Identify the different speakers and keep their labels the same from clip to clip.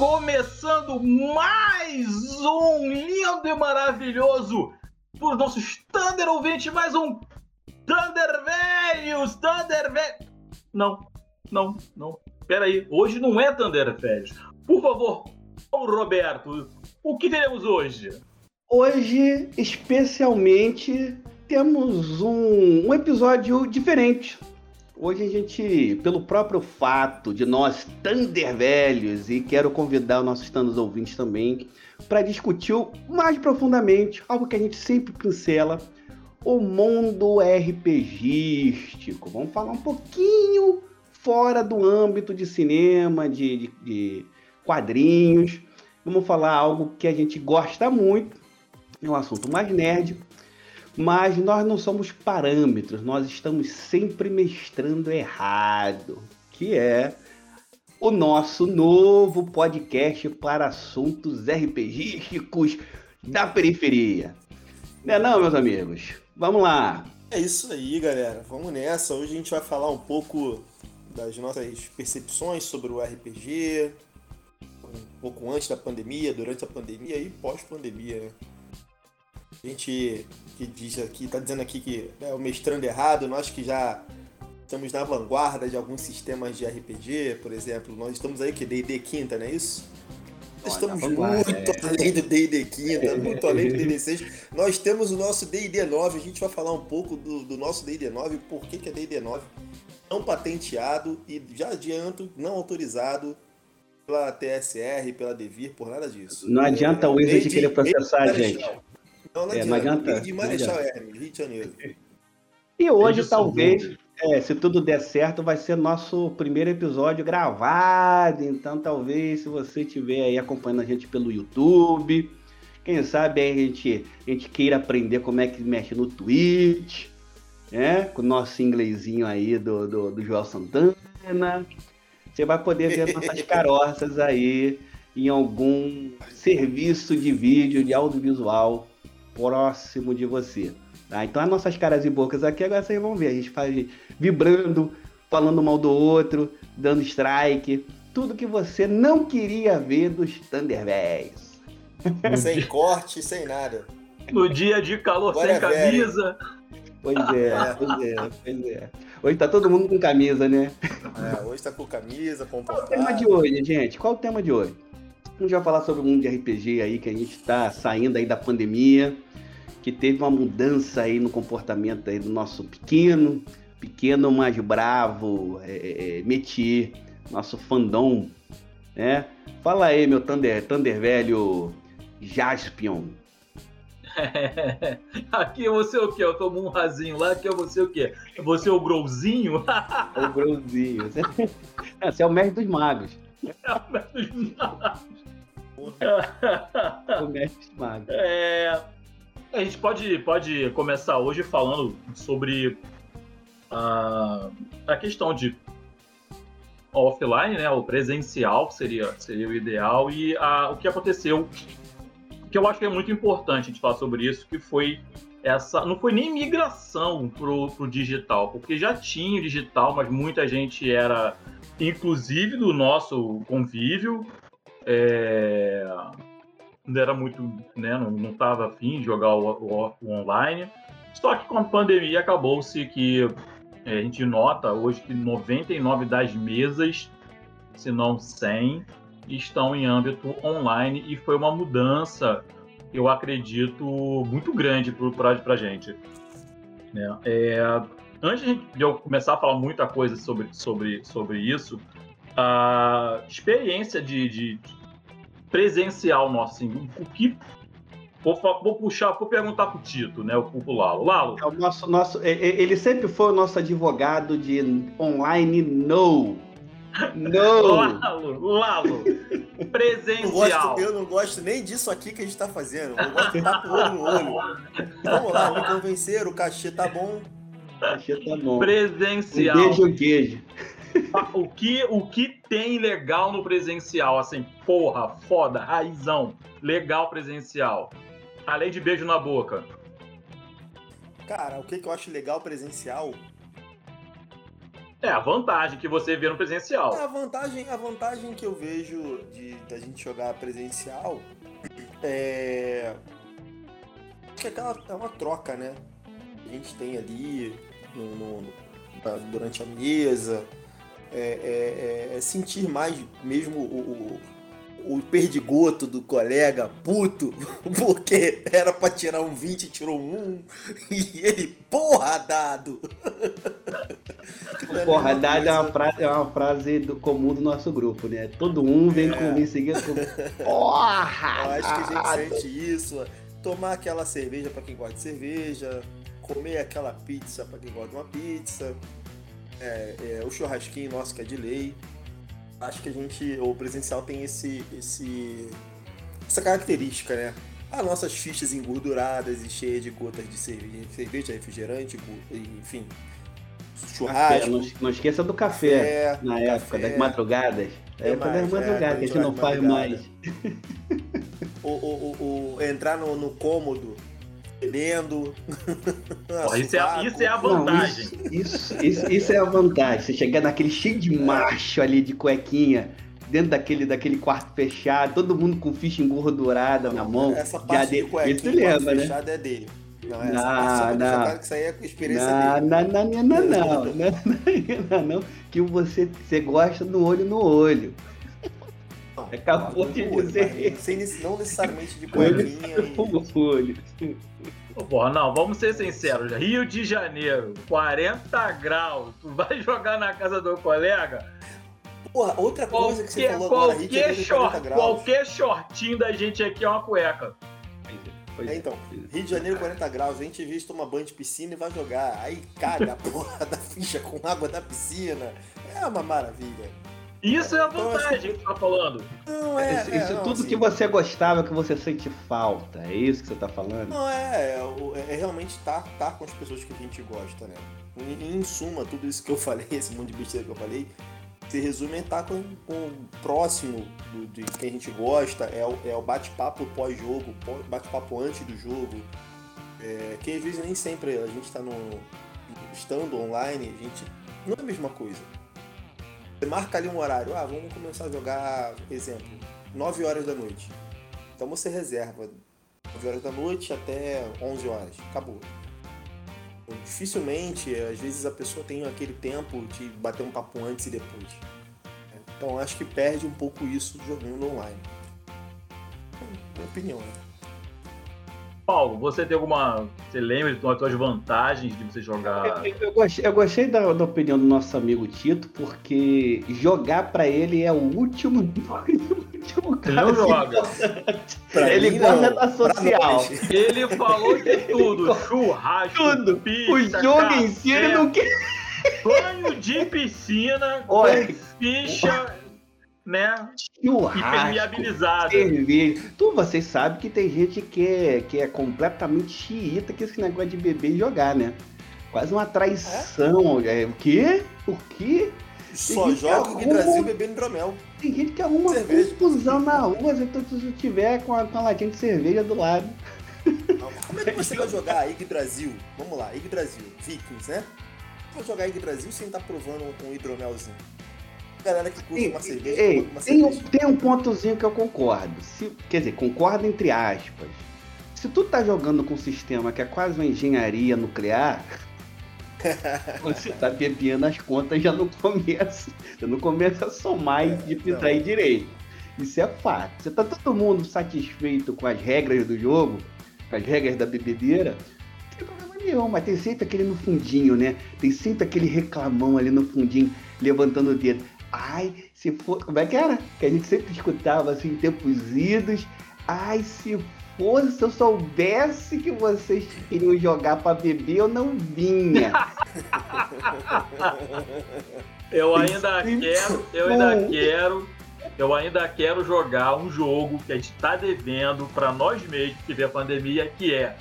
Speaker 1: Começando mais um lindo e maravilhoso para os nossos Thunder ouvintes, mais um Thunder Velhos, Thunder Velhos. Não, não, não. Pera aí, hoje não é Thunder Velhos. Por favor, Roberto, o que teremos hoje?
Speaker 2: Hoje, especialmente, temos um, um episódio diferente. Hoje a gente, pelo próprio fato de nós Thunder velhos, e quero convidar os nossos Thanos ouvintes também, para discutir mais profundamente algo que a gente sempre pincela, o mundo RPGístico. Vamos falar um pouquinho fora do âmbito de cinema, de, de, de quadrinhos. Vamos falar algo que a gente gosta muito, é um assunto mais nerd, mas nós não somos parâmetros, nós estamos sempre mestrando errado, que é o nosso novo podcast para assuntos RPGísticos da periferia. Não é não, meus amigos? Vamos lá!
Speaker 3: É isso aí, galera. Vamos nessa. Hoje a gente vai falar um pouco das nossas percepções sobre o RPG, um pouco antes da pandemia, durante a pandemia e pós-pandemia, né? A gente que diz aqui, tá dizendo aqui que é o mestrando errado, nós que já estamos na vanguarda de alguns sistemas de RPG, por exemplo, nós estamos aí que D&D quinta, não é isso? Nós estamos muito é. além do D&D quinta, muito além do D&D 6. Nós temos o nosso D&D 9, a gente vai falar um pouco do, do nosso D&D 9, por que, que é D&D 9, não patenteado e já adianto, não autorizado pela TSR, pela Devir, por nada disso.
Speaker 2: Não adianta o Wizard querer processar a gente.
Speaker 3: Não, não, é, não adianta. De Marechal Hermes, Rio de Janeiro.
Speaker 2: E hoje, talvez, é, se tudo der certo, vai ser nosso primeiro episódio gravado. Então, talvez, se você estiver aí acompanhando a gente pelo YouTube, quem sabe aí a gente, a gente queira aprender como é que mexe no Twitch, né? Com o nosso inglesinho aí do, do, do Joel Santana. Você vai poder ver nossas caroças aí em algum serviço de vídeo, de audiovisual próximo de você. Tá? Então as nossas caras e bocas aqui, agora vocês vão ver. A gente faz vibrando, falando mal do outro, dando strike. Tudo que você não queria ver dos Thunderbags.
Speaker 3: Sem corte, sem nada.
Speaker 1: No dia de calor, Agora sem é camisa.
Speaker 2: Pois é, pois é, pois é. Hoje tá todo mundo com camisa, né?
Speaker 3: É, hoje tá com camisa, com
Speaker 2: Qual o tema de hoje, gente? Qual o tema de hoje? A gente vai falar sobre o mundo de RPG aí, que a gente está saindo aí da pandemia, que teve uma mudança aí no comportamento aí do nosso pequeno, pequeno mais bravo, é, é, é Metier, nosso fandom, né? Fala aí, meu Thunder, Thunder velho Jaspion.
Speaker 1: Aqui é você o quê? Eu tomo um rasinho lá, aqui é você o quê? Você é o Growzinho?
Speaker 2: o Growzinho. Você é o mestre dos magos.
Speaker 1: É o mestre dos magos o mestre mago. É, a gente pode, pode começar hoje falando sobre a, a questão de offline, né, o presencial seria, seria o ideal, e a, o que aconteceu, que eu acho que é muito importante a gente falar sobre isso, que foi essa, não foi nem migração pro, pro digital, porque já tinha digital, mas muita gente era, inclusive do nosso convívio, é, não era muito, né, não estava afim de jogar o, o, o, online. Só que com a pandemia acabou-se que é, a gente nota hoje que 99 das mesas, se não 100, estão em âmbito online e foi uma mudança, eu acredito, muito grande para a gente. Né? É, antes de eu começar a falar muita coisa sobre, sobre, sobre isso, a experiência de, de presencial nosso, assim, o que Vou, vou, puxar, vou perguntar pro Tito, né? O pro Lalo. Lalo.
Speaker 2: É o nosso, nosso, ele sempre foi o nosso advogado de online no. No.
Speaker 1: Lalo, Lalo. Presencial.
Speaker 3: Eu, gosto, eu não gosto nem disso aqui que a gente tá fazendo. Eu gosto de estar com olho no olho. Vamos lá, me convenceram, o cachê tá bom.
Speaker 2: O cachê tá bom.
Speaker 1: Presencial.
Speaker 2: Um beijo, queijo
Speaker 1: o que, o que tem legal no presencial? Assim, porra, foda, raizão, legal presencial. Além de beijo na boca.
Speaker 3: Cara, o que, que eu acho legal presencial
Speaker 1: É, a vantagem que você vê no presencial.
Speaker 3: A vantagem, a vantagem que eu vejo de da gente jogar presencial é. Acho que é, aquela, é uma troca, né? A gente tem ali no, no, durante a mesa. É, é, é, sentir mais mesmo o, o perdigoto do colega puto, porque era pra tirar um 20 e tirou um, e ele, porra, dado!
Speaker 2: Porra, dado é uma, frase, é uma frase do comum do nosso grupo, né? Todo um vem é. com em seguida com. Porra!
Speaker 3: Eu acho que a gente sente isso. Tomar aquela cerveja para quem gosta de cerveja, comer aquela pizza para quem gosta de uma pizza, é, é, o churrasquinho nosso que é de lei acho que a gente, o presencial tem esse, esse, essa característica, né? As nossas fichas engorduradas e cheias de gotas de cerveja, refrigerante, enfim, churrasco.
Speaker 2: Café, não, não, esqueça do café, café na época das madrugadas. É, época das madrugadas, que a gente não faz mais.
Speaker 3: O, o, o, entrar no, no cômodo bebendo.
Speaker 1: isso, é, isso é a vantagem.
Speaker 2: Não, isso, isso, isso, isso, é a vantagem. Você chegar naquele cheio de macho ali de cuequinha, dentro daquele, daquele quarto fechado, todo mundo com ficha engordurada na mão.
Speaker 3: Essa parte de, de cuequinha lembra, né? fechado é dele.
Speaker 2: Não, essa não, não.
Speaker 3: Que isso aí é experiência
Speaker 2: não, dele. Não, não, não, não, não, não, não, que você, você gosta no olho no olho. Acabou de dizer.
Speaker 3: Sem, não necessariamente de cuequinha. e... olho.
Speaker 1: Porra, não, vamos ser sinceros. Rio de Janeiro, 40 graus. Tu vai jogar na casa do colega?
Speaker 3: Porra, outra coisa qualquer, que você falou agora, Janeiro,
Speaker 1: short, Qualquer shortinho da gente aqui é uma cueca.
Speaker 3: É, então, Rio de Janeiro, 40 graus, a gente vê tomar banho de piscina e vai jogar. Aí caga a porra da ficha com água da piscina. É uma maravilha.
Speaker 1: Isso é a então, vantagem que você tá falando.
Speaker 2: Não, é, isso, é, não, tudo assim, que você gostava, que você sente falta. É isso que você tá falando?
Speaker 3: Não, é. É, é realmente estar tá, tá com as pessoas que a gente gosta, né? Em, em, suma, tudo isso que eu falei, esse monte de besteira que eu falei, se resume em estar tá com, com o próximo do, de quem a gente gosta, é o, é o bate-papo pós-jogo, bate-papo antes do jogo. É, que às vezes nem sempre a gente está no. estando online, a gente. Não é a mesma coisa você marca ali um horário. Ah, vamos começar a jogar, exemplo, 9 horas da noite. Então você reserva 9 horas da noite até 11 horas. Acabou. Dificilmente, às vezes a pessoa tem aquele tempo de bater um papo antes e depois. Então acho que perde um pouco isso jogando online. Minha opinião, né?
Speaker 1: Paulo, você tem alguma. Você lembra de suas vantagens de você jogar?
Speaker 2: Eu, eu gostei, eu gostei da, da, opinião do nosso amigo Tito, porque jogar para ele é o último.
Speaker 1: último ele não joga.
Speaker 2: ele gosta da social.
Speaker 1: Ele falou de tudo: churrasco, tudo. Pizza,
Speaker 2: o jogo café, em si ele não quer.
Speaker 1: Banho de piscina, Olha, ficha né?
Speaker 2: Impermeabilizado. Cerveja. Tu, vocês sabem que tem gente que é, que é completamente xiita que esse negócio de beber e jogar, né? Quase uma traição. É? O quê? O quê?
Speaker 3: Só joga o Brasil bebendo hidromel.
Speaker 2: Tem gente que arruma cerveja. confusão na rua se tu tiver com a, com a latinha de cerveja do lado.
Speaker 3: Não, como é que você vai jogar IG Brasil? Vamos lá, IG Brasil, Vikings, né? Vai jogar IG Brasil sem estar tá provando um hidromelzinho galera que curte uma cerveja. Ei, uma
Speaker 2: tem, cerveja. tem um pontozinho que eu concordo. Se, quer dizer, concordo entre aspas. Se tu tá jogando com um sistema que é quase uma engenharia nuclear, você tá bebendo as contas já no começo. Já não começa a somar é, e distrair direito. Isso é fato. Você tá todo mundo satisfeito com as regras do jogo, com as regras da bebedeira, não tem problema nenhum, mas tem sempre aquele no fundinho, né? Tem sempre aquele reclamão ali no fundinho, levantando o dedo. Ai, se for. Como é que era? Que a gente sempre escutava assim, em tempos idos. Ai, se fosse, se eu soubesse que vocês queriam jogar para beber, eu não vinha.
Speaker 1: eu ainda quero, eu ainda quero, eu ainda quero jogar um jogo que a gente tá devendo para nós mesmos que vê a pandemia, que é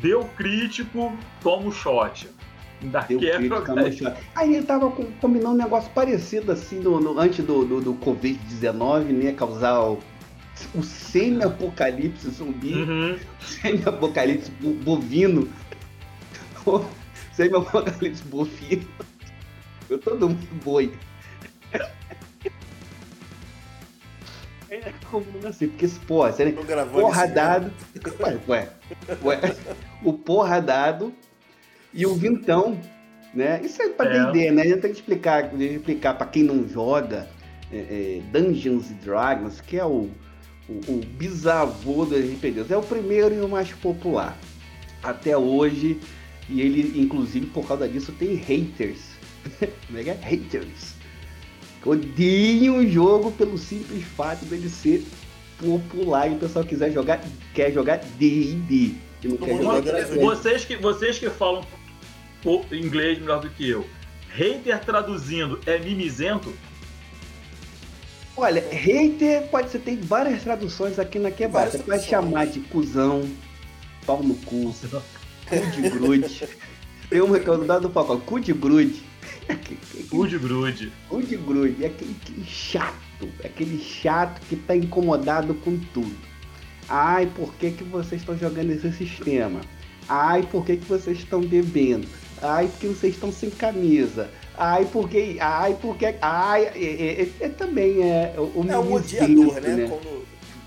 Speaker 1: Deu crítico, toma um shot.
Speaker 2: Deu crítica no Aí ele tava combinando um negócio parecido assim no, no antes do, do, do Covid-19, né? Causar o, o semi-apocalipse zumbi, uhum. semi-apocalipse bovino, semi-apocalipse bovino. todo mundo boi. É como assim, porque, pô, você, porra dado. Ué, ué, ué, o porra dado e o vintão, né? Isso é pra é. D&D, né? A gente tem que explicar, explicar pra quem não joga é, é, Dungeons Dragons, que é o, o, o bisavô do RPG. É o primeiro e o mais popular. Até hoje, e ele, inclusive, por causa disso, tem haters. Como é que é? Haters odeiam o jogo pelo simples fato dele ser popular e o pessoal quiser jogar, quer jogar D&D.
Speaker 1: Vocês que, vocês que falam inglês melhor do que eu, hater traduzindo é mimizento?
Speaker 2: Olha, hater pode ser, tem várias traduções aqui na quebrada. Você pode chamar de cuzão, pau no cu, cu de grude. tem uma que é o dado do Falcão, cu de grude.
Speaker 1: Good Grude.
Speaker 2: Good Grude. É aquele, aquele chato. Aquele chato que tá incomodado com tudo. Ai, por que, que vocês estão jogando esse sistema? Ai, por que, que vocês estão bebendo? Ai, porque vocês estão sem camisa. Ai, porque. Ai, porque. Ai, é, é, é, é também é
Speaker 3: o É um odiador, né? né? Como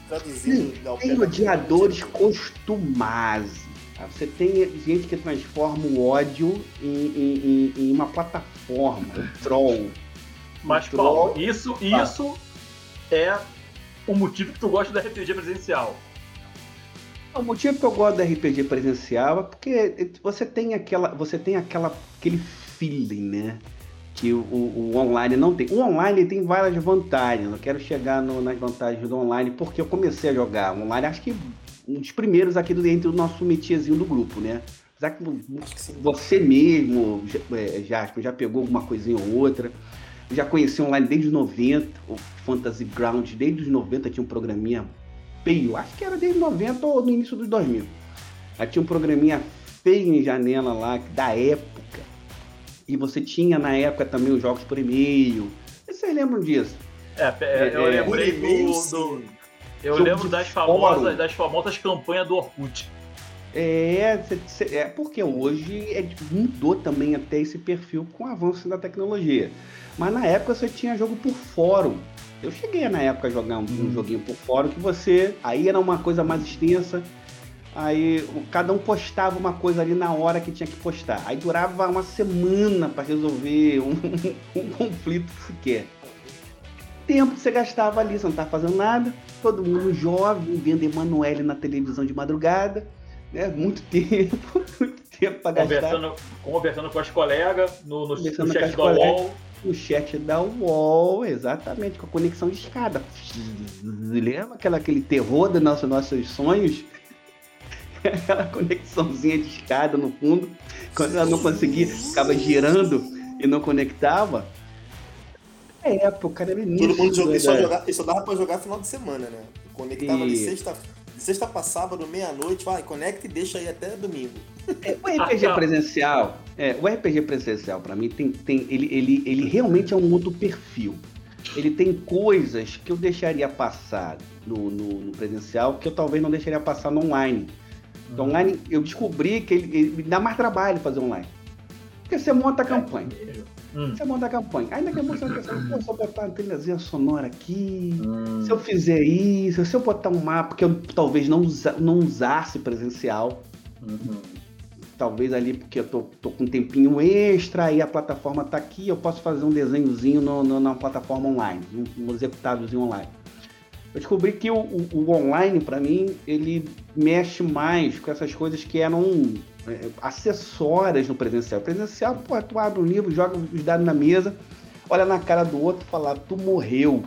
Speaker 3: traduzindo.
Speaker 2: Sim, tem odiadores costumados você tem gente que transforma o ódio em, em, em uma plataforma, um troll.
Speaker 1: Mas, um Paulo, troll... isso, isso é o motivo que tu gosta do RPG presencial.
Speaker 2: O motivo que eu gosto do RPG presencial é porque você tem aquela, você tem aquela, aquele feeling, né? Que o, o, online não tem. O online tem várias vantagens. Eu quero chegar no, nas vantagens do online porque eu comecei a jogar online. Acho que um dos primeiros aqui do, entre o nosso metiezinho do grupo, né? Apesar que você mesmo, é, Jasper, já pegou alguma coisinha ou outra. Eu já conheci online desde os 90, o Fantasy Ground, desde os 90 tinha um programinha feio, acho que era desde 90 ou no início dos 2000. Aí tinha um programinha feio em janela lá, da época. E você tinha na época também os jogos por e-mail. Vocês lembram disso?
Speaker 1: É, é eu é, lembrei do, do, eu lembro das famosas, das famosas campanhas do Orkut.
Speaker 2: É, é porque hoje é, mudou também até esse perfil com o avanço da tecnologia. Mas na época você tinha jogo por fórum. Eu cheguei na época a jogar um, um, joguinho por fórum que você. Aí era uma coisa mais extensa. Aí cada um postava uma coisa ali na hora que tinha que postar. Aí durava uma semana para resolver um, um conflito sequer tempo que você gastava ali, você não estava fazendo nada, todo mundo jovem, vendo Emanuele na televisão de madrugada, né? Muito tempo, muito tempo para gastar.
Speaker 1: Conversando, conversando com as colegas no, no, no chat da UOL.
Speaker 2: No chat da UOL, exatamente, com a conexão de escada. Lembra aquela, aquele terror dos nossos, nossos sonhos? aquela conexãozinha de escada no fundo, quando ela não conseguia, ficava girando e não conectava época, era início.
Speaker 3: Todo mundo jogava, só, jogava, só dava pra jogar final de semana, né? Conectava e... ali sexta, sexta pra sábado, meia-noite, vai, conecta e deixa aí até domingo.
Speaker 2: É, o RPG presencial, é, o RPG presencial, para mim, tem, tem, ele, ele, ele realmente é um outro perfil. Ele tem coisas que eu deixaria passar no, no, no presencial que eu talvez não deixaria passar no online. No uhum. online, eu descobri que ele, ele dá mais trabalho fazer online. Porque você monta a campanha. Hum. Você monta a campanha. Aí daqui a pouco você vai pensar, pô, se eu botar uma trilhazinha sonora aqui, hum. se eu fizer isso, se eu botar um mapa que eu talvez não, usa, não usasse presencial. Uhum. Talvez ali porque eu tô, tô, com um tempinho extra, aí a plataforma tá aqui, eu posso fazer um desenhozinho no, no, na plataforma online, um, um executávelzinho online. Eu descobri que o, o, o online, para mim, ele mexe mais com essas coisas que eram é, acessórias no presencial. Presencial, pô, tu abre um livro, joga os dados na mesa, olha na cara do outro e fala, tu morreu.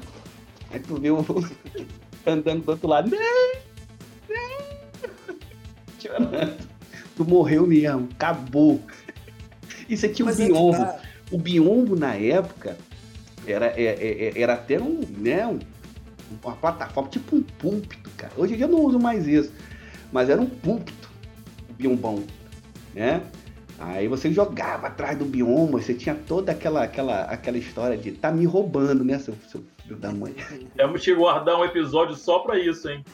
Speaker 2: Aí tu vê o andando do outro lado. tu morreu mesmo, acabou. Isso aqui é o biombo. Tá... O biombo na época era, era, é, é, era até um, né, uma plataforma, tipo um púlpito, cara. Hoje em dia eu não uso mais isso. Mas era um púlpito, o biombão né? Aí você jogava atrás do bioma, você tinha toda aquela, aquela, aquela história de tá me roubando, né, seu, seu filho da mãe.
Speaker 1: Temos que guardar um episódio só pra isso, hein?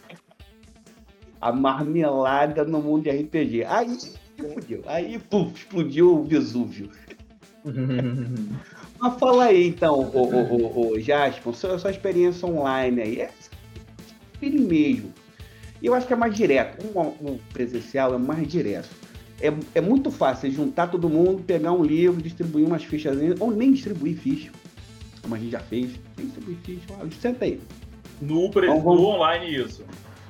Speaker 2: A marmelada no mundo de RPG. Aí fudeu. Aí puf, explodiu o Vesúvio. Mas fala aí então, o, o, o, o Jasper, sua, sua experiência online aí. É filho mesmo. Eu acho que é mais direto. Um, um presencial é mais direto. É, é muito fácil juntar todo mundo, pegar um livro, distribuir umas fichas, ou nem distribuir ficha, como a gente já fez. Nem distribuir ficha. Senta aí.
Speaker 1: No, pre... então, vamos... no online, isso.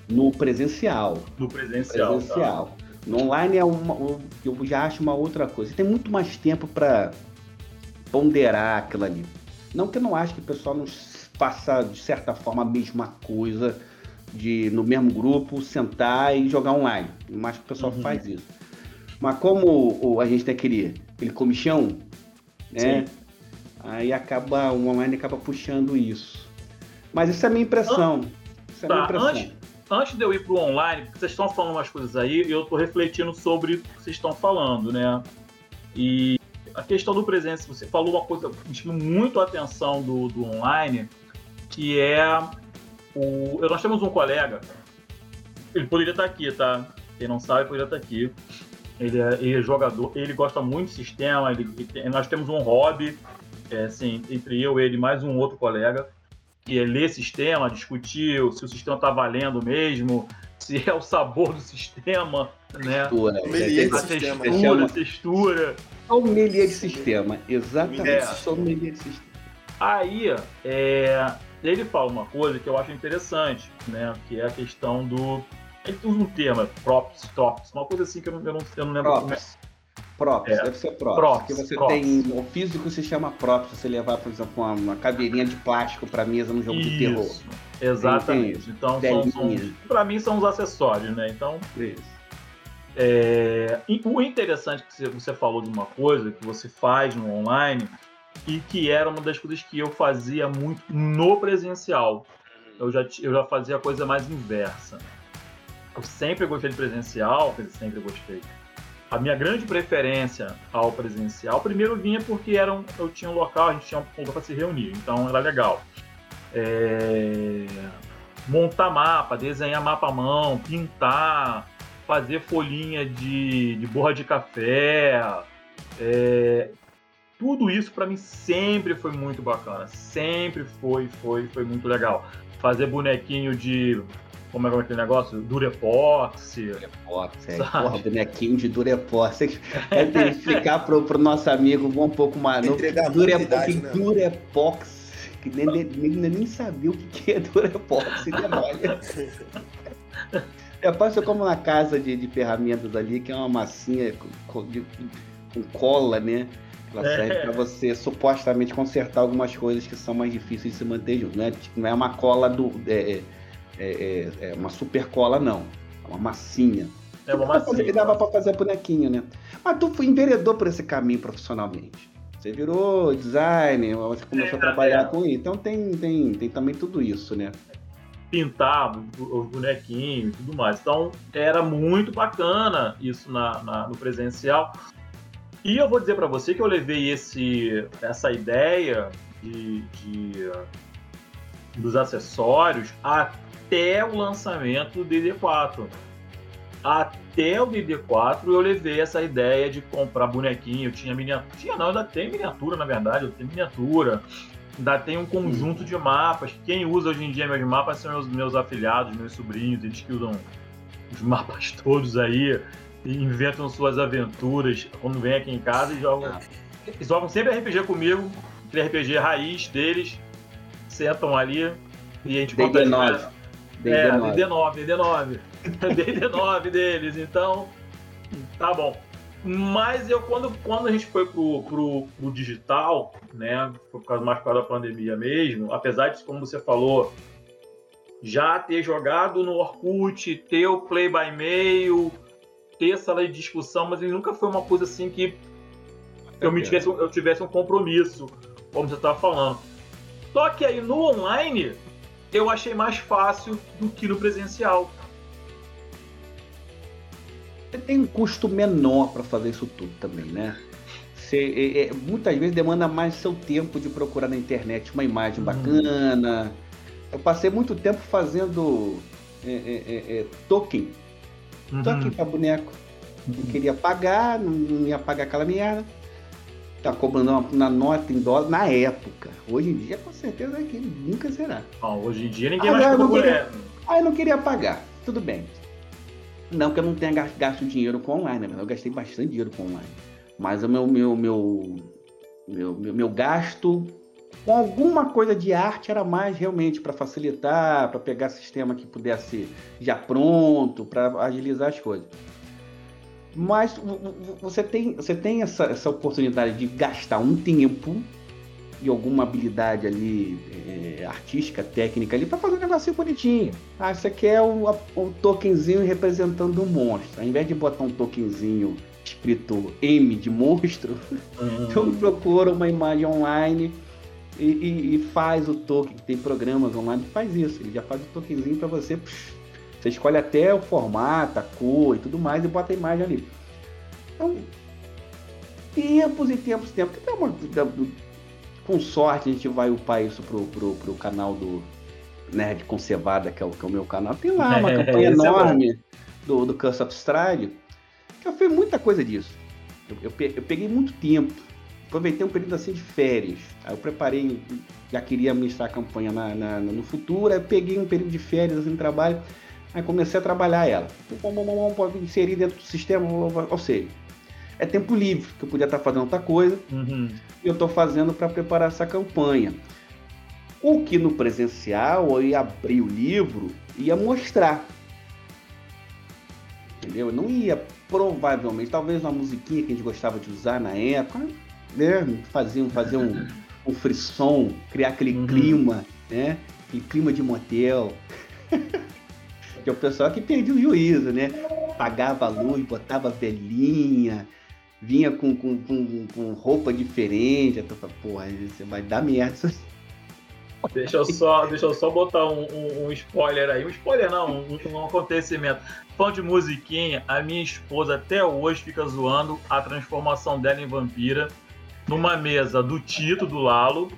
Speaker 2: No presencial.
Speaker 1: No presencial.
Speaker 2: presencial. Tá. No online é uma, eu já acho uma outra coisa. Você tem muito mais tempo para ponderar aquilo ali. Não que eu não acho que o pessoal não faça, de certa forma, a mesma coisa de no mesmo grupo sentar e jogar online. Mas o pessoal uhum. faz isso. Mas como o, a gente tem aquele, aquele comichão, né? Sim. Aí acaba, o online acaba puxando isso. Mas isso é a minha impressão. Isso é
Speaker 1: tá, minha impressão. Antes, antes de eu ir para o online, vocês estão falando umas coisas aí eu estou refletindo sobre o que vocês estão falando, né? E a questão do presença, você falou uma coisa que me chamou muito a atenção do, do online, que é o. Nós temos um colega, ele poderia estar aqui, tá? Quem não sabe, poderia estar aqui. Ele é, ele é jogador, ele gosta muito de sistema, ele, ele, nós temos um hobby, é, assim, entre eu, ele mais um outro colega, que é ler sistema, discutir se o sistema está valendo mesmo, se é o sabor do sistema, né?
Speaker 2: Textura,
Speaker 1: é, é, a sistema. textura, textura.
Speaker 2: Sommelier de sistema, exatamente. É. Sommelier de sistema.
Speaker 1: Aí, é, ele fala uma coisa que eu acho interessante, né? Que é a questão do. Ele usa um termo, é props, tops, uma coisa assim que eu não, eu não, eu não lembro props. como é.
Speaker 2: Props, é. deve ser props. props porque você props. tem. O físico se chama props, você levar, por exemplo, uma, uma caveirinha de plástico para mesa no jogo
Speaker 1: Isso.
Speaker 2: de terror.
Speaker 1: Exatamente. Então, são, mim, são os acessórios, né? Então.
Speaker 2: Isso.
Speaker 1: É, o interessante que você falou de uma coisa que você faz no online e que era uma das coisas que eu fazia muito no presencial. Eu já, eu já fazia a coisa mais inversa. Eu sempre gostei de presencial, sempre gostei a minha grande preferência ao presencial, primeiro vinha porque era um, eu tinha um local, a gente tinha um lugar para se reunir, então era legal. É, montar mapa, desenhar mapa à mão, pintar, fazer folhinha de, de borra de café, é, tudo isso para mim sempre foi muito bacana, sempre foi, foi, foi muito legal. Fazer bonequinho de como é, é aquele negócio? Durepox.
Speaker 2: Durepox, é. Porra, bonequinho de Durepox. É, tem que explicar pro, pro nosso amigo um pouco mais.
Speaker 3: Entregar Durepox,
Speaker 2: né? Durepox. Que nem, nem, nem, nem sabia o que é Durepox, olha. É passa como na casa de, de ferramentas ali, que é uma massinha com, de, com cola, né? Ela serve é. para você supostamente consertar algumas coisas que são mais difíceis de se manter junto. Né? Não é uma cola do. É, é, é, é uma super cola, não. É uma massinha.
Speaker 1: É uma massinha.
Speaker 2: Que dava para fazer bonequinho, né? Mas tu foi enveredou por esse caminho profissionalmente. Você virou designer, você começou é, a trabalhar é. com isso. Então tem, tem, tem também tudo isso, né?
Speaker 1: Pintar os bonequinhos e tudo mais. Então era muito bacana isso na, na no presencial. E eu vou dizer para você que eu levei esse, essa ideia de, de dos acessórios até até o lançamento do DD4. Até o DD4 eu levei essa ideia de comprar bonequinho. Tinha miniatura. Tinha não, ainda tem miniatura, na verdade. Eu tenho miniatura. Ainda tem um conjunto de mapas. Quem usa hoje em dia meus mapas são meus, meus afilhados, meus sobrinhos. Eles que usam os mapas todos aí inventam suas aventuras quando vem aqui em casa e jogam. Eles jogam sempre RPG comigo, aquele RPG raiz deles. Sentam ali e a gente
Speaker 2: conta a
Speaker 1: é, DD9, DD9. DD9 deles, então. Tá bom. Mas eu, quando, quando a gente foi pro, pro, pro digital, né? Foi por causa mais por causa da pandemia mesmo, apesar de, como você falou, já ter jogado no Orkut, ter o play by mail, ter sala de discussão, mas ele nunca foi uma coisa assim que eu, me tivesse, eu tivesse um compromisso, como você estava falando. Só que aí no online, eu achei mais fácil do que no presencial.
Speaker 2: Tem um custo menor para fazer isso tudo também, né? Você, é, é, muitas vezes demanda mais seu tempo de procurar na internet uma imagem uhum. bacana. Eu passei muito tempo fazendo é, é, é token. Uhum. Token para boneco. Não queria pagar, não ia pagar aquela merda. Tá cobrando uma, uma nota em dólar na época. Hoje em dia, com certeza, que nunca será.
Speaker 1: Hoje em dia ninguém ah, mais procura.
Speaker 2: Queria... Ah, eu não queria pagar. Tudo bem. Não que eu não tenha gasto dinheiro com online, né? eu gastei bastante dinheiro com online. Mas o meu, meu, meu, meu, meu, meu gasto com alguma coisa de arte era mais realmente para facilitar, para pegar sistema que pudesse já pronto, para agilizar as coisas. Mas você tem, você tem essa, essa oportunidade de gastar um tempo e alguma habilidade ali é, artística, técnica ali para fazer um negocinho bonitinho. Ah, você quer um, um tokenzinho representando um monstro. Ao invés de botar um tokenzinho escrito M de monstro, uhum. então procura uma imagem online e, e, e, faz o token. Tem programas online que faz isso. Ele já faz o tokenzinho para você. Você escolhe até o formato, a cor e tudo mais e bota a imagem ali. Então, tempos e tempos e tempos. Com sorte a gente vai upar isso pro, pro, pro canal do Nerd Conservada, que é o, que é o meu canal. Tem lá uma é, campanha é enorme é do, do Curse of Stride. Que eu fiz muita coisa disso. Eu, eu, eu peguei muito tempo aproveitei um período assim de férias. Aí eu preparei, já queria administrar a campanha na, na, no futuro, aí peguei um período de férias assim, no trabalho, aí comecei a trabalhar ela. Pode inserir dentro do sistema, ou seja, é tempo livre, que eu podia estar fazendo outra coisa, uhum. e eu estou fazendo para preparar essa campanha. O que no presencial, eu ia abrir o livro, ia mostrar. Entendeu? Eu não ia, provavelmente, talvez uma musiquinha que a gente gostava de usar na época, né? Fazer, fazer um, um frisson, criar aquele uhum. clima, né? Aquele clima de motel. que o pessoal que perdia o juízo, né? Pagava a luz, botava velhinha, vinha com, com, com, com roupa diferente. Eu falei, porra, você vai dar merda.
Speaker 1: Deixa eu só, deixa eu só botar um, um, um spoiler aí. Um spoiler não, um, um acontecimento. Fã de musiquinha, a minha esposa até hoje fica zoando a transformação dela em vampira numa mesa do Tito, do Lalo,